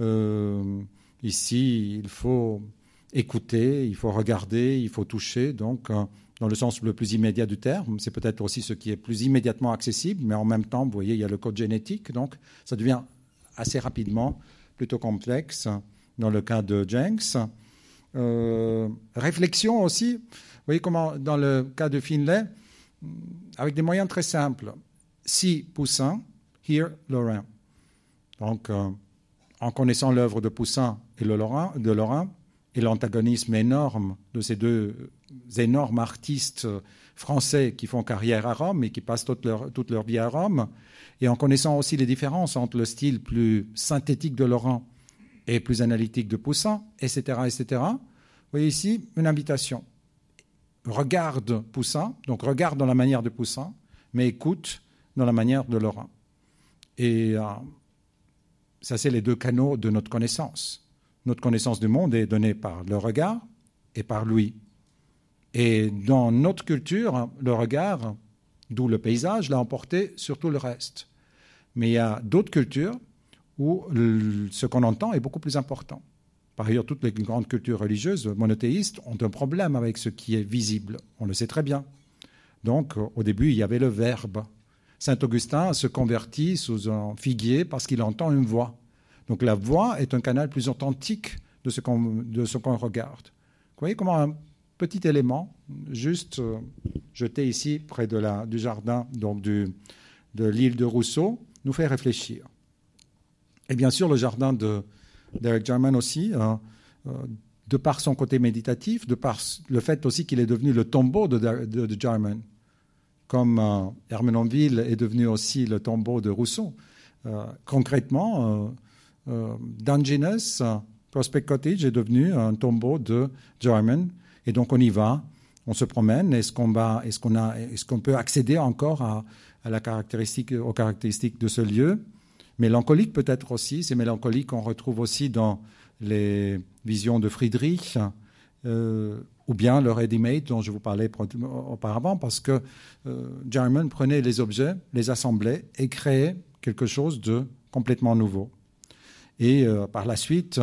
Euh, ici, il faut écouter, il faut regarder, il faut toucher, donc euh, dans le sens le plus immédiat du terme. C'est peut-être aussi ce qui est plus immédiatement accessible, mais en même temps, vous voyez, il y a le code génétique, donc ça devient assez rapidement plutôt complexe dans le cas de Jenks. Euh, réflexion aussi, vous voyez comment dans le cas de Finlay, avec des moyens très simples. Si Poussin, here Lorrain. Donc, euh, en connaissant l'œuvre de Poussin et de Lorrain, et l'antagonisme énorme de ces deux énormes artistes français qui font carrière à Rome et qui passent toute leur, toute leur vie à Rome, et en connaissant aussi les différences entre le style plus synthétique de Laurent et plus analytique de Poussin, etc., etc., vous voyez ici une invitation. Regarde Poussin, donc regarde dans la manière de Poussin, mais écoute dans la manière de Laurent. Et euh, ça, c'est les deux canaux de notre connaissance. Notre connaissance du monde est donnée par le regard et par l'ouïe. Et dans notre culture, le regard, d'où le paysage, l'a emporté sur tout le reste. Mais il y a d'autres cultures où ce qu'on entend est beaucoup plus important. Par ailleurs, toutes les grandes cultures religieuses monothéistes ont un problème avec ce qui est visible. On le sait très bien. Donc, au début, il y avait le verbe. Saint Augustin se convertit sous un figuier parce qu'il entend une voix. Donc la voix est un canal plus authentique de ce qu'on regarde. Vous voyez comment un petit élément, juste euh, jeté ici près de la, du jardin donc de l'île de Rousseau, nous fait réfléchir. Et bien sûr, le jardin de d'Eric Jarman aussi, euh, euh, de par son côté méditatif, de par le fait aussi qu'il est devenu le tombeau de, de, Jarman, comme Hermenonville est devenu aussi le tombeau de Rousseau. concrètement, euh, Dungeness, Prospect Cottage est devenu un tombeau de German. Et donc on y va, on se promène. Est-ce qu'on est-ce est-ce peut accéder encore à, la caractéristique, aux caractéristiques de ce lieu? Mélancolique peut-être aussi. C'est mélancolique qu'on retrouve aussi dans les visions de Friedrich. Euh, ou bien le ready-made dont je vous parlais auparavant, parce que euh, German prenait les objets, les assemblait et créait quelque chose de complètement nouveau. Et euh, par la suite,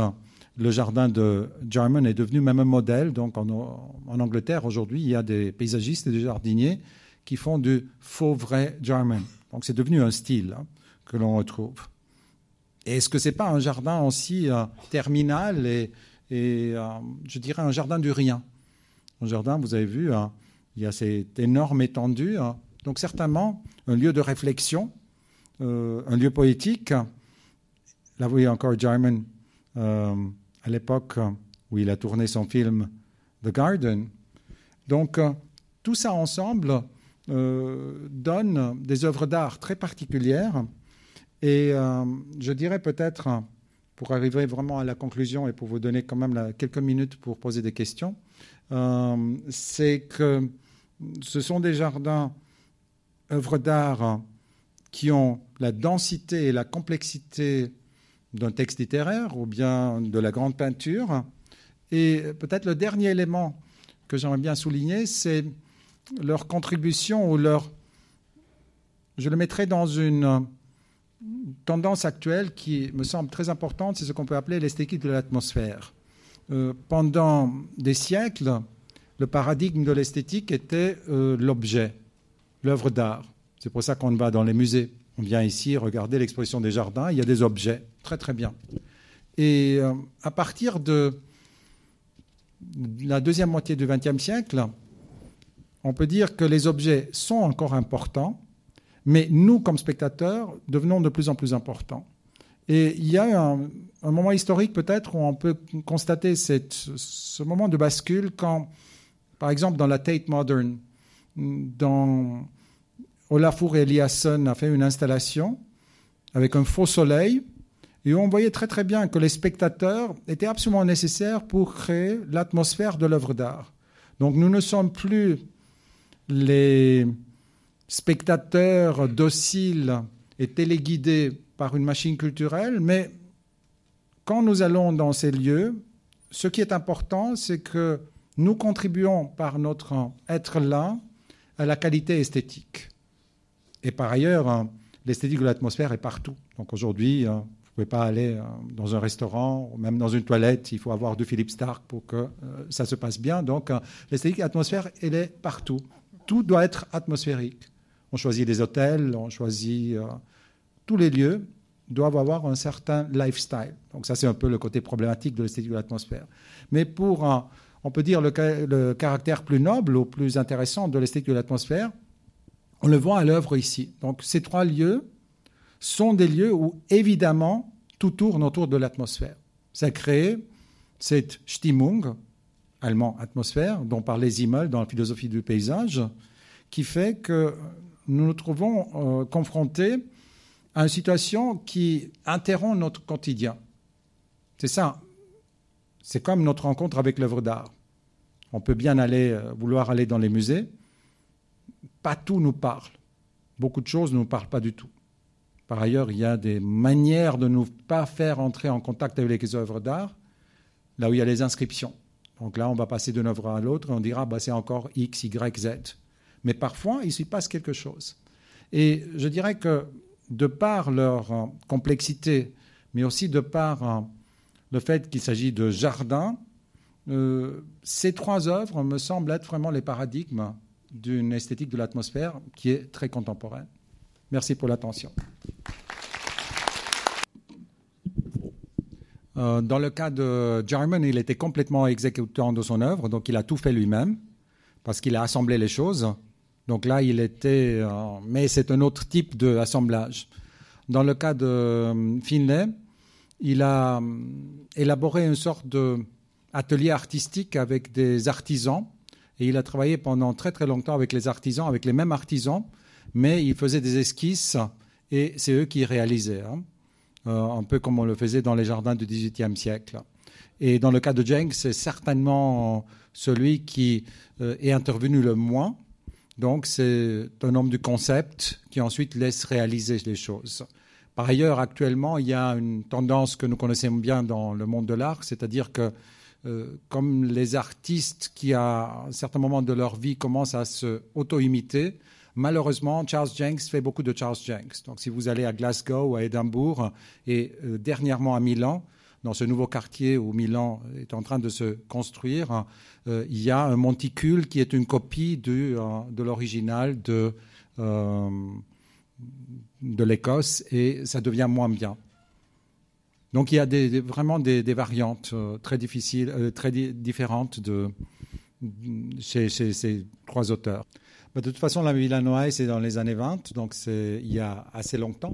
le jardin de Jarman est devenu même un modèle. Donc en, Angleterre, aujourd'hui, il y a des paysagistes et des jardiniers qui font du faux vrai Jarman. Donc c'est devenu un style hein, que l'on retrouve. Est-ce que ce n'est pas un jardin aussi euh, terminal et, euh, je dirais un jardin du rien? Un jardin, vous avez vu, hein, il y a cette énorme étendue. Hein. donc certainement un lieu de réflexion, un lieu poétique Là, vous voyez encore Jarman euh, à l'époque où il a tourné son film The Garden. Donc, euh, tout ça ensemble euh, donne des œuvres d'art très particulières. Et je dirais peut-être, pour arriver vraiment à la conclusion et pour vous donner quand même quelques minutes pour poser des questions, c'est que ce sont des jardins, œuvres d'art qui ont la densité et la complexité d'un texte littéraire ou bien de la grande peinture. Et peut-être le dernier élément que j'aimerais bien souligner, c'est leur contribution ou leur... Je le mettrai dans une tendance actuelle qui me semble très importante, c'est ce qu'on peut appeler l'esthétique de l'atmosphère. Euh, pendant des siècles, le paradigme de l'esthétique était euh, l'objet, l'œuvre d'art. C'est pour ça qu'on va dans les musées. On vient ici regarder l'exposition des jardins, il y a des objets. Très très bien. Et euh, à partir de la deuxième moitié du XXe siècle, on peut dire que les objets sont encore importants, mais nous, comme spectateurs, devenons de plus en plus importants. Et il y a un, moment historique peut-être où on peut constater ce moment de bascule quand, par exemple, dans la Tate Modern, dans Olafur Eliasson a fait une installation avec un faux soleil et on voyait très très bien que les spectateurs étaient absolument nécessaires pour créer l'atmosphère de l'œuvre d'art. Donc nous ne sommes plus les spectateurs dociles et téléguidés par une machine culturelle, mais quand nous allons dans ces lieux, ce qui est important, c'est que nous contribuons par notre être là à la qualité esthétique. Et par ailleurs, l'esthétique de l'atmosphère est partout. Donc aujourd'hui, ne pouvez pas aller euh, dans un restaurant ou même dans une toilette, il faut avoir du Philippe Stark pour que euh, ça se passe bien. Donc euh, l'esthétique atmosphère, elle est partout. Tout doit être atmosphérique. On choisit des hôtels, on choisit tous les lieux doivent avoir un certain lifestyle. Donc ça, c'est un peu le côté problématique de l'esthétique de l'atmosphère. Mais pour, on peut dire, le, caractère plus noble ou plus intéressant de l'esthétique de l'atmosphère, on le voit à l'œuvre ici. Donc ces trois lieux sont des lieux où, évidemment, tout tourne autour de l'atmosphère. Ça crée cette Stimmung, allemand atmosphère, dont parlait Zimmel dans la philosophie du paysage, qui fait que nous nous trouvons euh, confrontés à une situation qui interrompt notre quotidien. C'est ça. C'est comme notre rencontre avec l'œuvre d'art. On peut bien aller, euh, vouloir aller dans les musées. Pas tout nous parle. Beaucoup de choses ne nous parlent pas du tout. Par ailleurs, il y a des manières de ne pas faire entrer en contact avec les œuvres d'art, là où il y a les inscriptions. Donc là, on va passer d'une œuvre à l'autre et on dira, bah, c'est encore X, Y, Z. Mais parfois, il s'y passe quelque chose. Et je dirais que de par leur euh, complexité, mais aussi de par euh, le fait qu'il s'agit de jardins, euh, ces trois œuvres me semblent être vraiment les paradigmes d'une esthétique de l'atmosphère qui est très contemporaine. Merci pour l'attention. Euh, dans le cas de Jarman, il était complètement exécutant de son œuvre, donc il a tout fait lui-même, parce qu'il a assemblé les choses. Donc là, il était. Euh, mais c'est un autre type d'assemblage. Dans le cas de euh, Finlay, il a élaboré une sorte d'atelier artistique avec des artisans, et il a travaillé pendant très très longtemps avec les artisans, avec les mêmes artisans, mais il faisait des esquisses et c'est eux qui réalisaient, hein. euh, un peu comme on le faisait dans les jardins du XVIIIe siècle. Et dans le cas de Jenks, c'est certainement celui qui euh, est intervenu le moins. Donc c'est un homme du concept qui ensuite laisse réaliser les choses. Par ailleurs, actuellement, il y a une tendance que nous connaissons bien dans le monde de l'art, c'est-à-dire que euh, comme les artistes qui, à un certain moment de leur vie, commencent à se auto-imiter, Malheureusement, Charles Jenks fait beaucoup de Charles Jenks. Donc, si vous allez à Glasgow ou à Édimbourg et euh, dernièrement à Milan, dans ce nouveau quartier où Milan est en train de se construire, euh, il y a un monticule qui est une copie de l'original de, de l'Écosse et ça devient moins bien. Donc il y a vraiment des, variantes très difficiles, très différentes de, chez, ces trois auteurs. Bah, de toute façon, la Villa c'est dans les années 20, donc c'est il y a assez longtemps.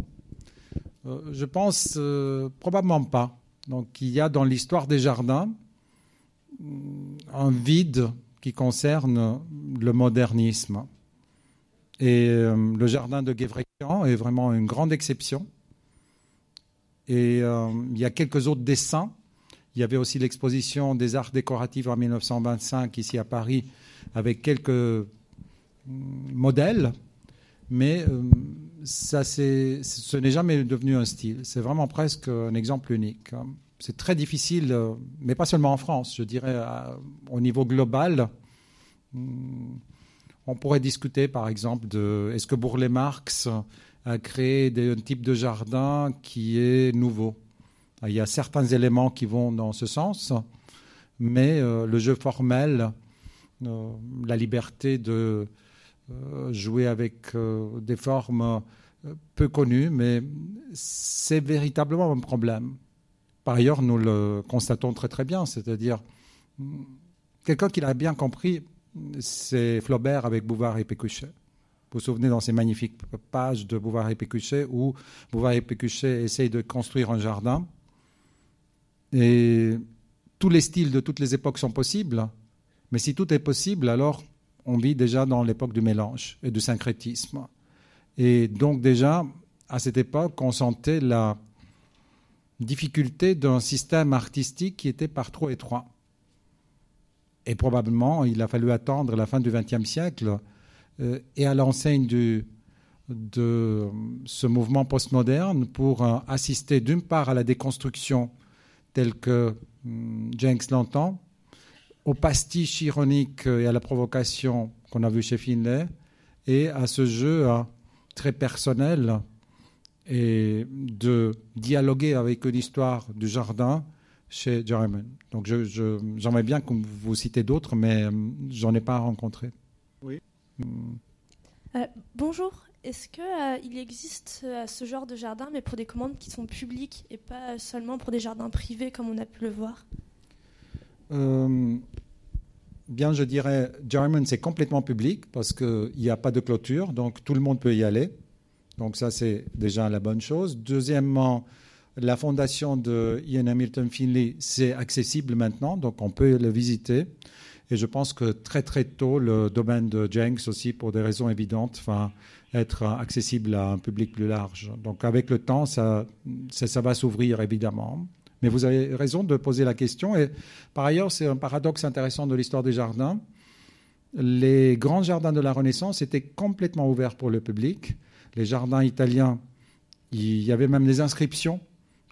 Euh, je pense euh, probablement pas. Donc il y a dans l'histoire des jardins mm, un vide qui concerne le modernisme. Et euh, le jardin de Guévrekian est vraiment une grande exception. Et il y a quelques autres dessins. Il y avait aussi l'exposition des arts décoratifs en 1925 ici à Paris, avec quelques modèle, mais euh, ça, ce n'est jamais devenu un style. C'est vraiment presque un exemple unique. C'est très difficile, euh, mais pas seulement en France, je dirais au niveau global. Hmm, on pourrait discuter, par exemple, de est-ce que Bourlet-Marx a créé un type de jardin qui est nouveau. Il y a certains éléments qui vont dans ce sens, mais euh, le jeu formel, euh, la liberté de euh, jouer avec des formes peu connues, mais c'est véritablement un problème. Par ailleurs, nous le constatons très très bien, c'est-à-dire quelqu'un qui l'a bien compris, c'est Flaubert avec Bouvard et Pécuchet. Vous souvenez dans ces magnifiques pages de Bouvard et Pécuchet où Bouvard et Pécuchet essayent de construire un jardin. Et tous les styles de toutes les époques sont possibles. Mais si tout est possible, alors on vit déjà dans l'époque du mélange et du syncrétisme. Et donc déjà, à cette époque, on sentait la difficulté d'un système artistique qui était par trop étroit. Et probablement, il a fallu attendre la fin du XXe siècle et à l'enseigne de ce mouvement postmoderne pour euh, assister d'une part à la déconstruction telle que hum, Jenks l'entend, au pastiche ironique et à la provocation qu'on a vu chez Finlay, et à ce jeu euh, très personnel et de dialoguer avec une histoire du jardin chez Jarman. Donc j'aimerais bien que vous citez d'autres, mais hum, j'en ai pas rencontré. Euh, bonjour. Est-ce qu'il euh, existe euh, ce genre de jardin, mais pour des commandes qui sont publiques et pas seulement pour des jardins privés comme on a pu le voir? Bien, je dirais, Jarman, c'est complètement public parce qu'il n'y a pas de clôture, donc tout le monde peut y aller. Donc ça, c'est déjà la bonne chose. Deuxièmement, la fondation de Ian Hamilton Finley, c'est accessible maintenant, donc on peut le visiter. Et je pense que très très tôt, le domaine de Jenks aussi, pour des raisons évidentes, va être accessible à un public plus large. Donc avec le temps, ça, ça, va s'ouvrir évidemment. Mais vous avez raison de poser la question. Et par ailleurs, c'est un paradoxe intéressant de l'histoire des jardins. Les grands jardins de la Renaissance étaient complètement ouverts pour le public. Les jardins italiens, il y avait même des inscriptions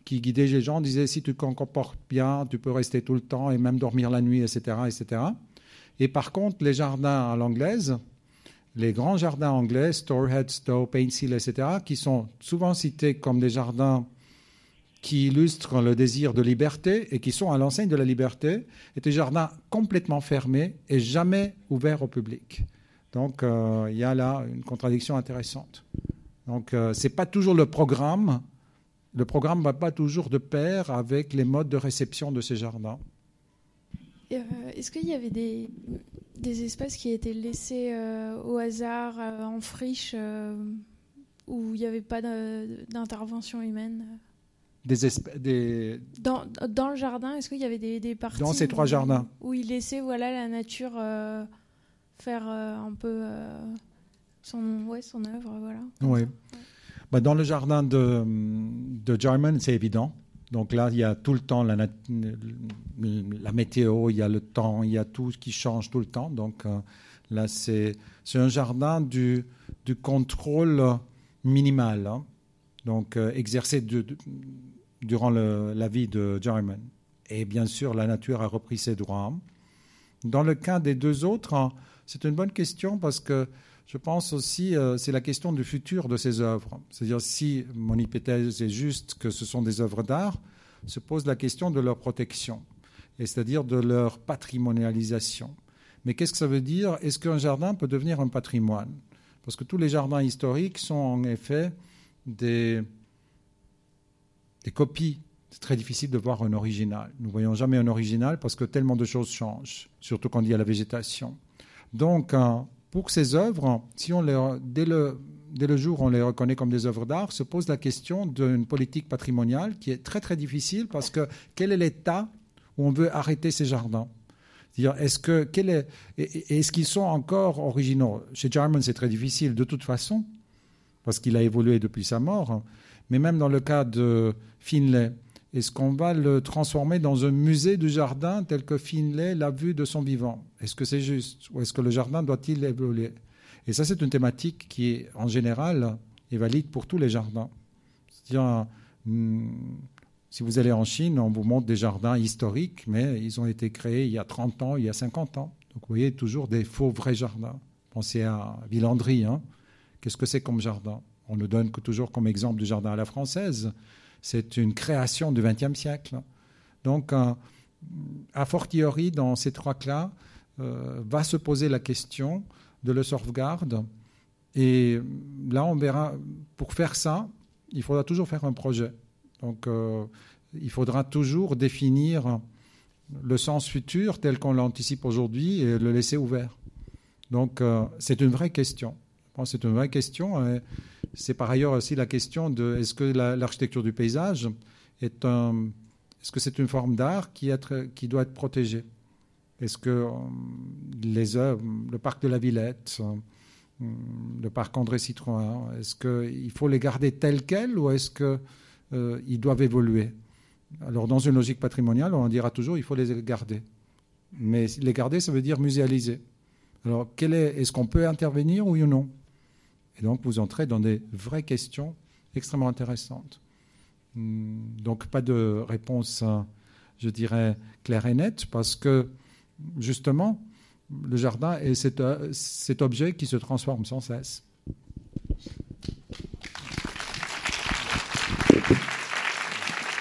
qui guidait les gens, disait si tu te comportes bien, tu peux rester tout le temps et même dormir la nuit, etc. etc. Et par contre, les jardins à l'anglaise, les grands jardins anglais, Storehead, Stowe, Paintshill, etc., qui sont souvent cités comme des jardins qui illustrent le désir de liberté et qui sont à l'enseigne de la liberté, étaient des jardins complètement fermés et jamais ouverts au public. Donc euh, il y a là une contradiction intéressante. Donc euh, ce n'est pas toujours le programme le programme ne va pas toujours de pair avec les modes de réception de ces jardins. Euh, est-ce qu'il y avait des, espaces qui étaient laissés euh, au hasard, euh, en friche, où il n'y avait pas d'intervention humaine des, des... Dans, dans, le jardin, est-ce qu'il y avait des, des parties Dans ces trois jardins Où il laissait voilà, la nature faire un peu son, ouais, son œuvre. Voilà, oui. Bah, dans le jardin de, de Jarman, c'est évident. Donc là, il y a tout le temps la, météo, il y a le temps, il y a tout qui change tout le temps. Donc euh, là, c'est un jardin du, du contrôle minimal, hein. donc euh, exercé durant la vie de Jarman. Et bien sûr, la nature a repris ses droits. Dans le cas des deux autres, hein, c'est une bonne question parce que je pense aussi, euh, c'est la question du futur de ces œuvres. C'est-à-dire, si mon hypothèse est juste que ce sont des œuvres d'art, se pose la question de leur protection, et c'est-à-dire de leur patrimonialisation. Mais qu'est-ce que ça veut dire? Est-ce qu'un jardin peut devenir un patrimoine? Parce que tous les jardins historiques sont en effet des, des copies. C'est très difficile de voir un original. Nous ne voyons jamais un original parce que tellement de choses changent, surtout quand il y a la végétation. Donc, pour ces œuvres, si on les, dès, le, dès le jour on les reconnaît comme des œuvres d'art, se pose la question d'une politique patrimoniale qui est très très difficile parce que quel est l'état où on veut arrêter ces jardins? Est-ce que est, est-ce qu'ils sont encore originaux? Chez Jarman, c'est très difficile de toute façon parce qu'il a évolué depuis sa mort. Mais même dans le cas de Finlay, est-ce qu'on va le transformer dans un musée du jardin tel que Finlay l'a vu de son vivant? Est-ce que c'est juste Ou est-ce que le jardin doit-il évoluer? Et ça, c'est une thématique qui, en général, est valide pour tous les jardins. C'est-à-dire, hmm, si vous allez en Chine, on vous montre des jardins historiques, mais ils ont été créés il y a 30 ans, il y a 50 ans. Donc vous voyez toujours des faux vrais jardins. Pensez à Villandry. Hein. Qu'est-ce que c'est comme jardin? On ne donne que toujours comme exemple du jardin à la française. C'est une création du XXe siècle. Donc, a fortiori, dans ces trois cas, euh, va se poser la question de le sauvegarde. Et là, on verra, pour faire ça, il faudra toujours faire un projet. Donc, euh, il faudra toujours définir le sens futur tel qu'on l'anticipe aujourd'hui et le laisser ouvert. Donc, euh, c'est une vraie question. C'est une vraie question. C'est par ailleurs aussi la question de est-ce que l'architecture du paysage est un, est-ce que c'est une forme d'art qui, doit être protégée? Est-ce que euh, les œuvres, le parc de la Villette, euh, le parc André Citroën, est-ce qu'il faut les garder tels quels ou est-ce qu'ils euh, doivent évoluer? Alors, dans une logique patrimoniale, on dira toujours il faut les garder. Mais les garder, ça veut dire muséaliser. Alors, est, est-ce qu'on peut intervenir, oui ou non? Et donc, vous entrez dans des vraies questions extrêmement intéressantes. Hmm, donc pas de réponse, je dirais, claire et nette, parce que justement, le jardin est cet, objet qui se transforme sans cesse.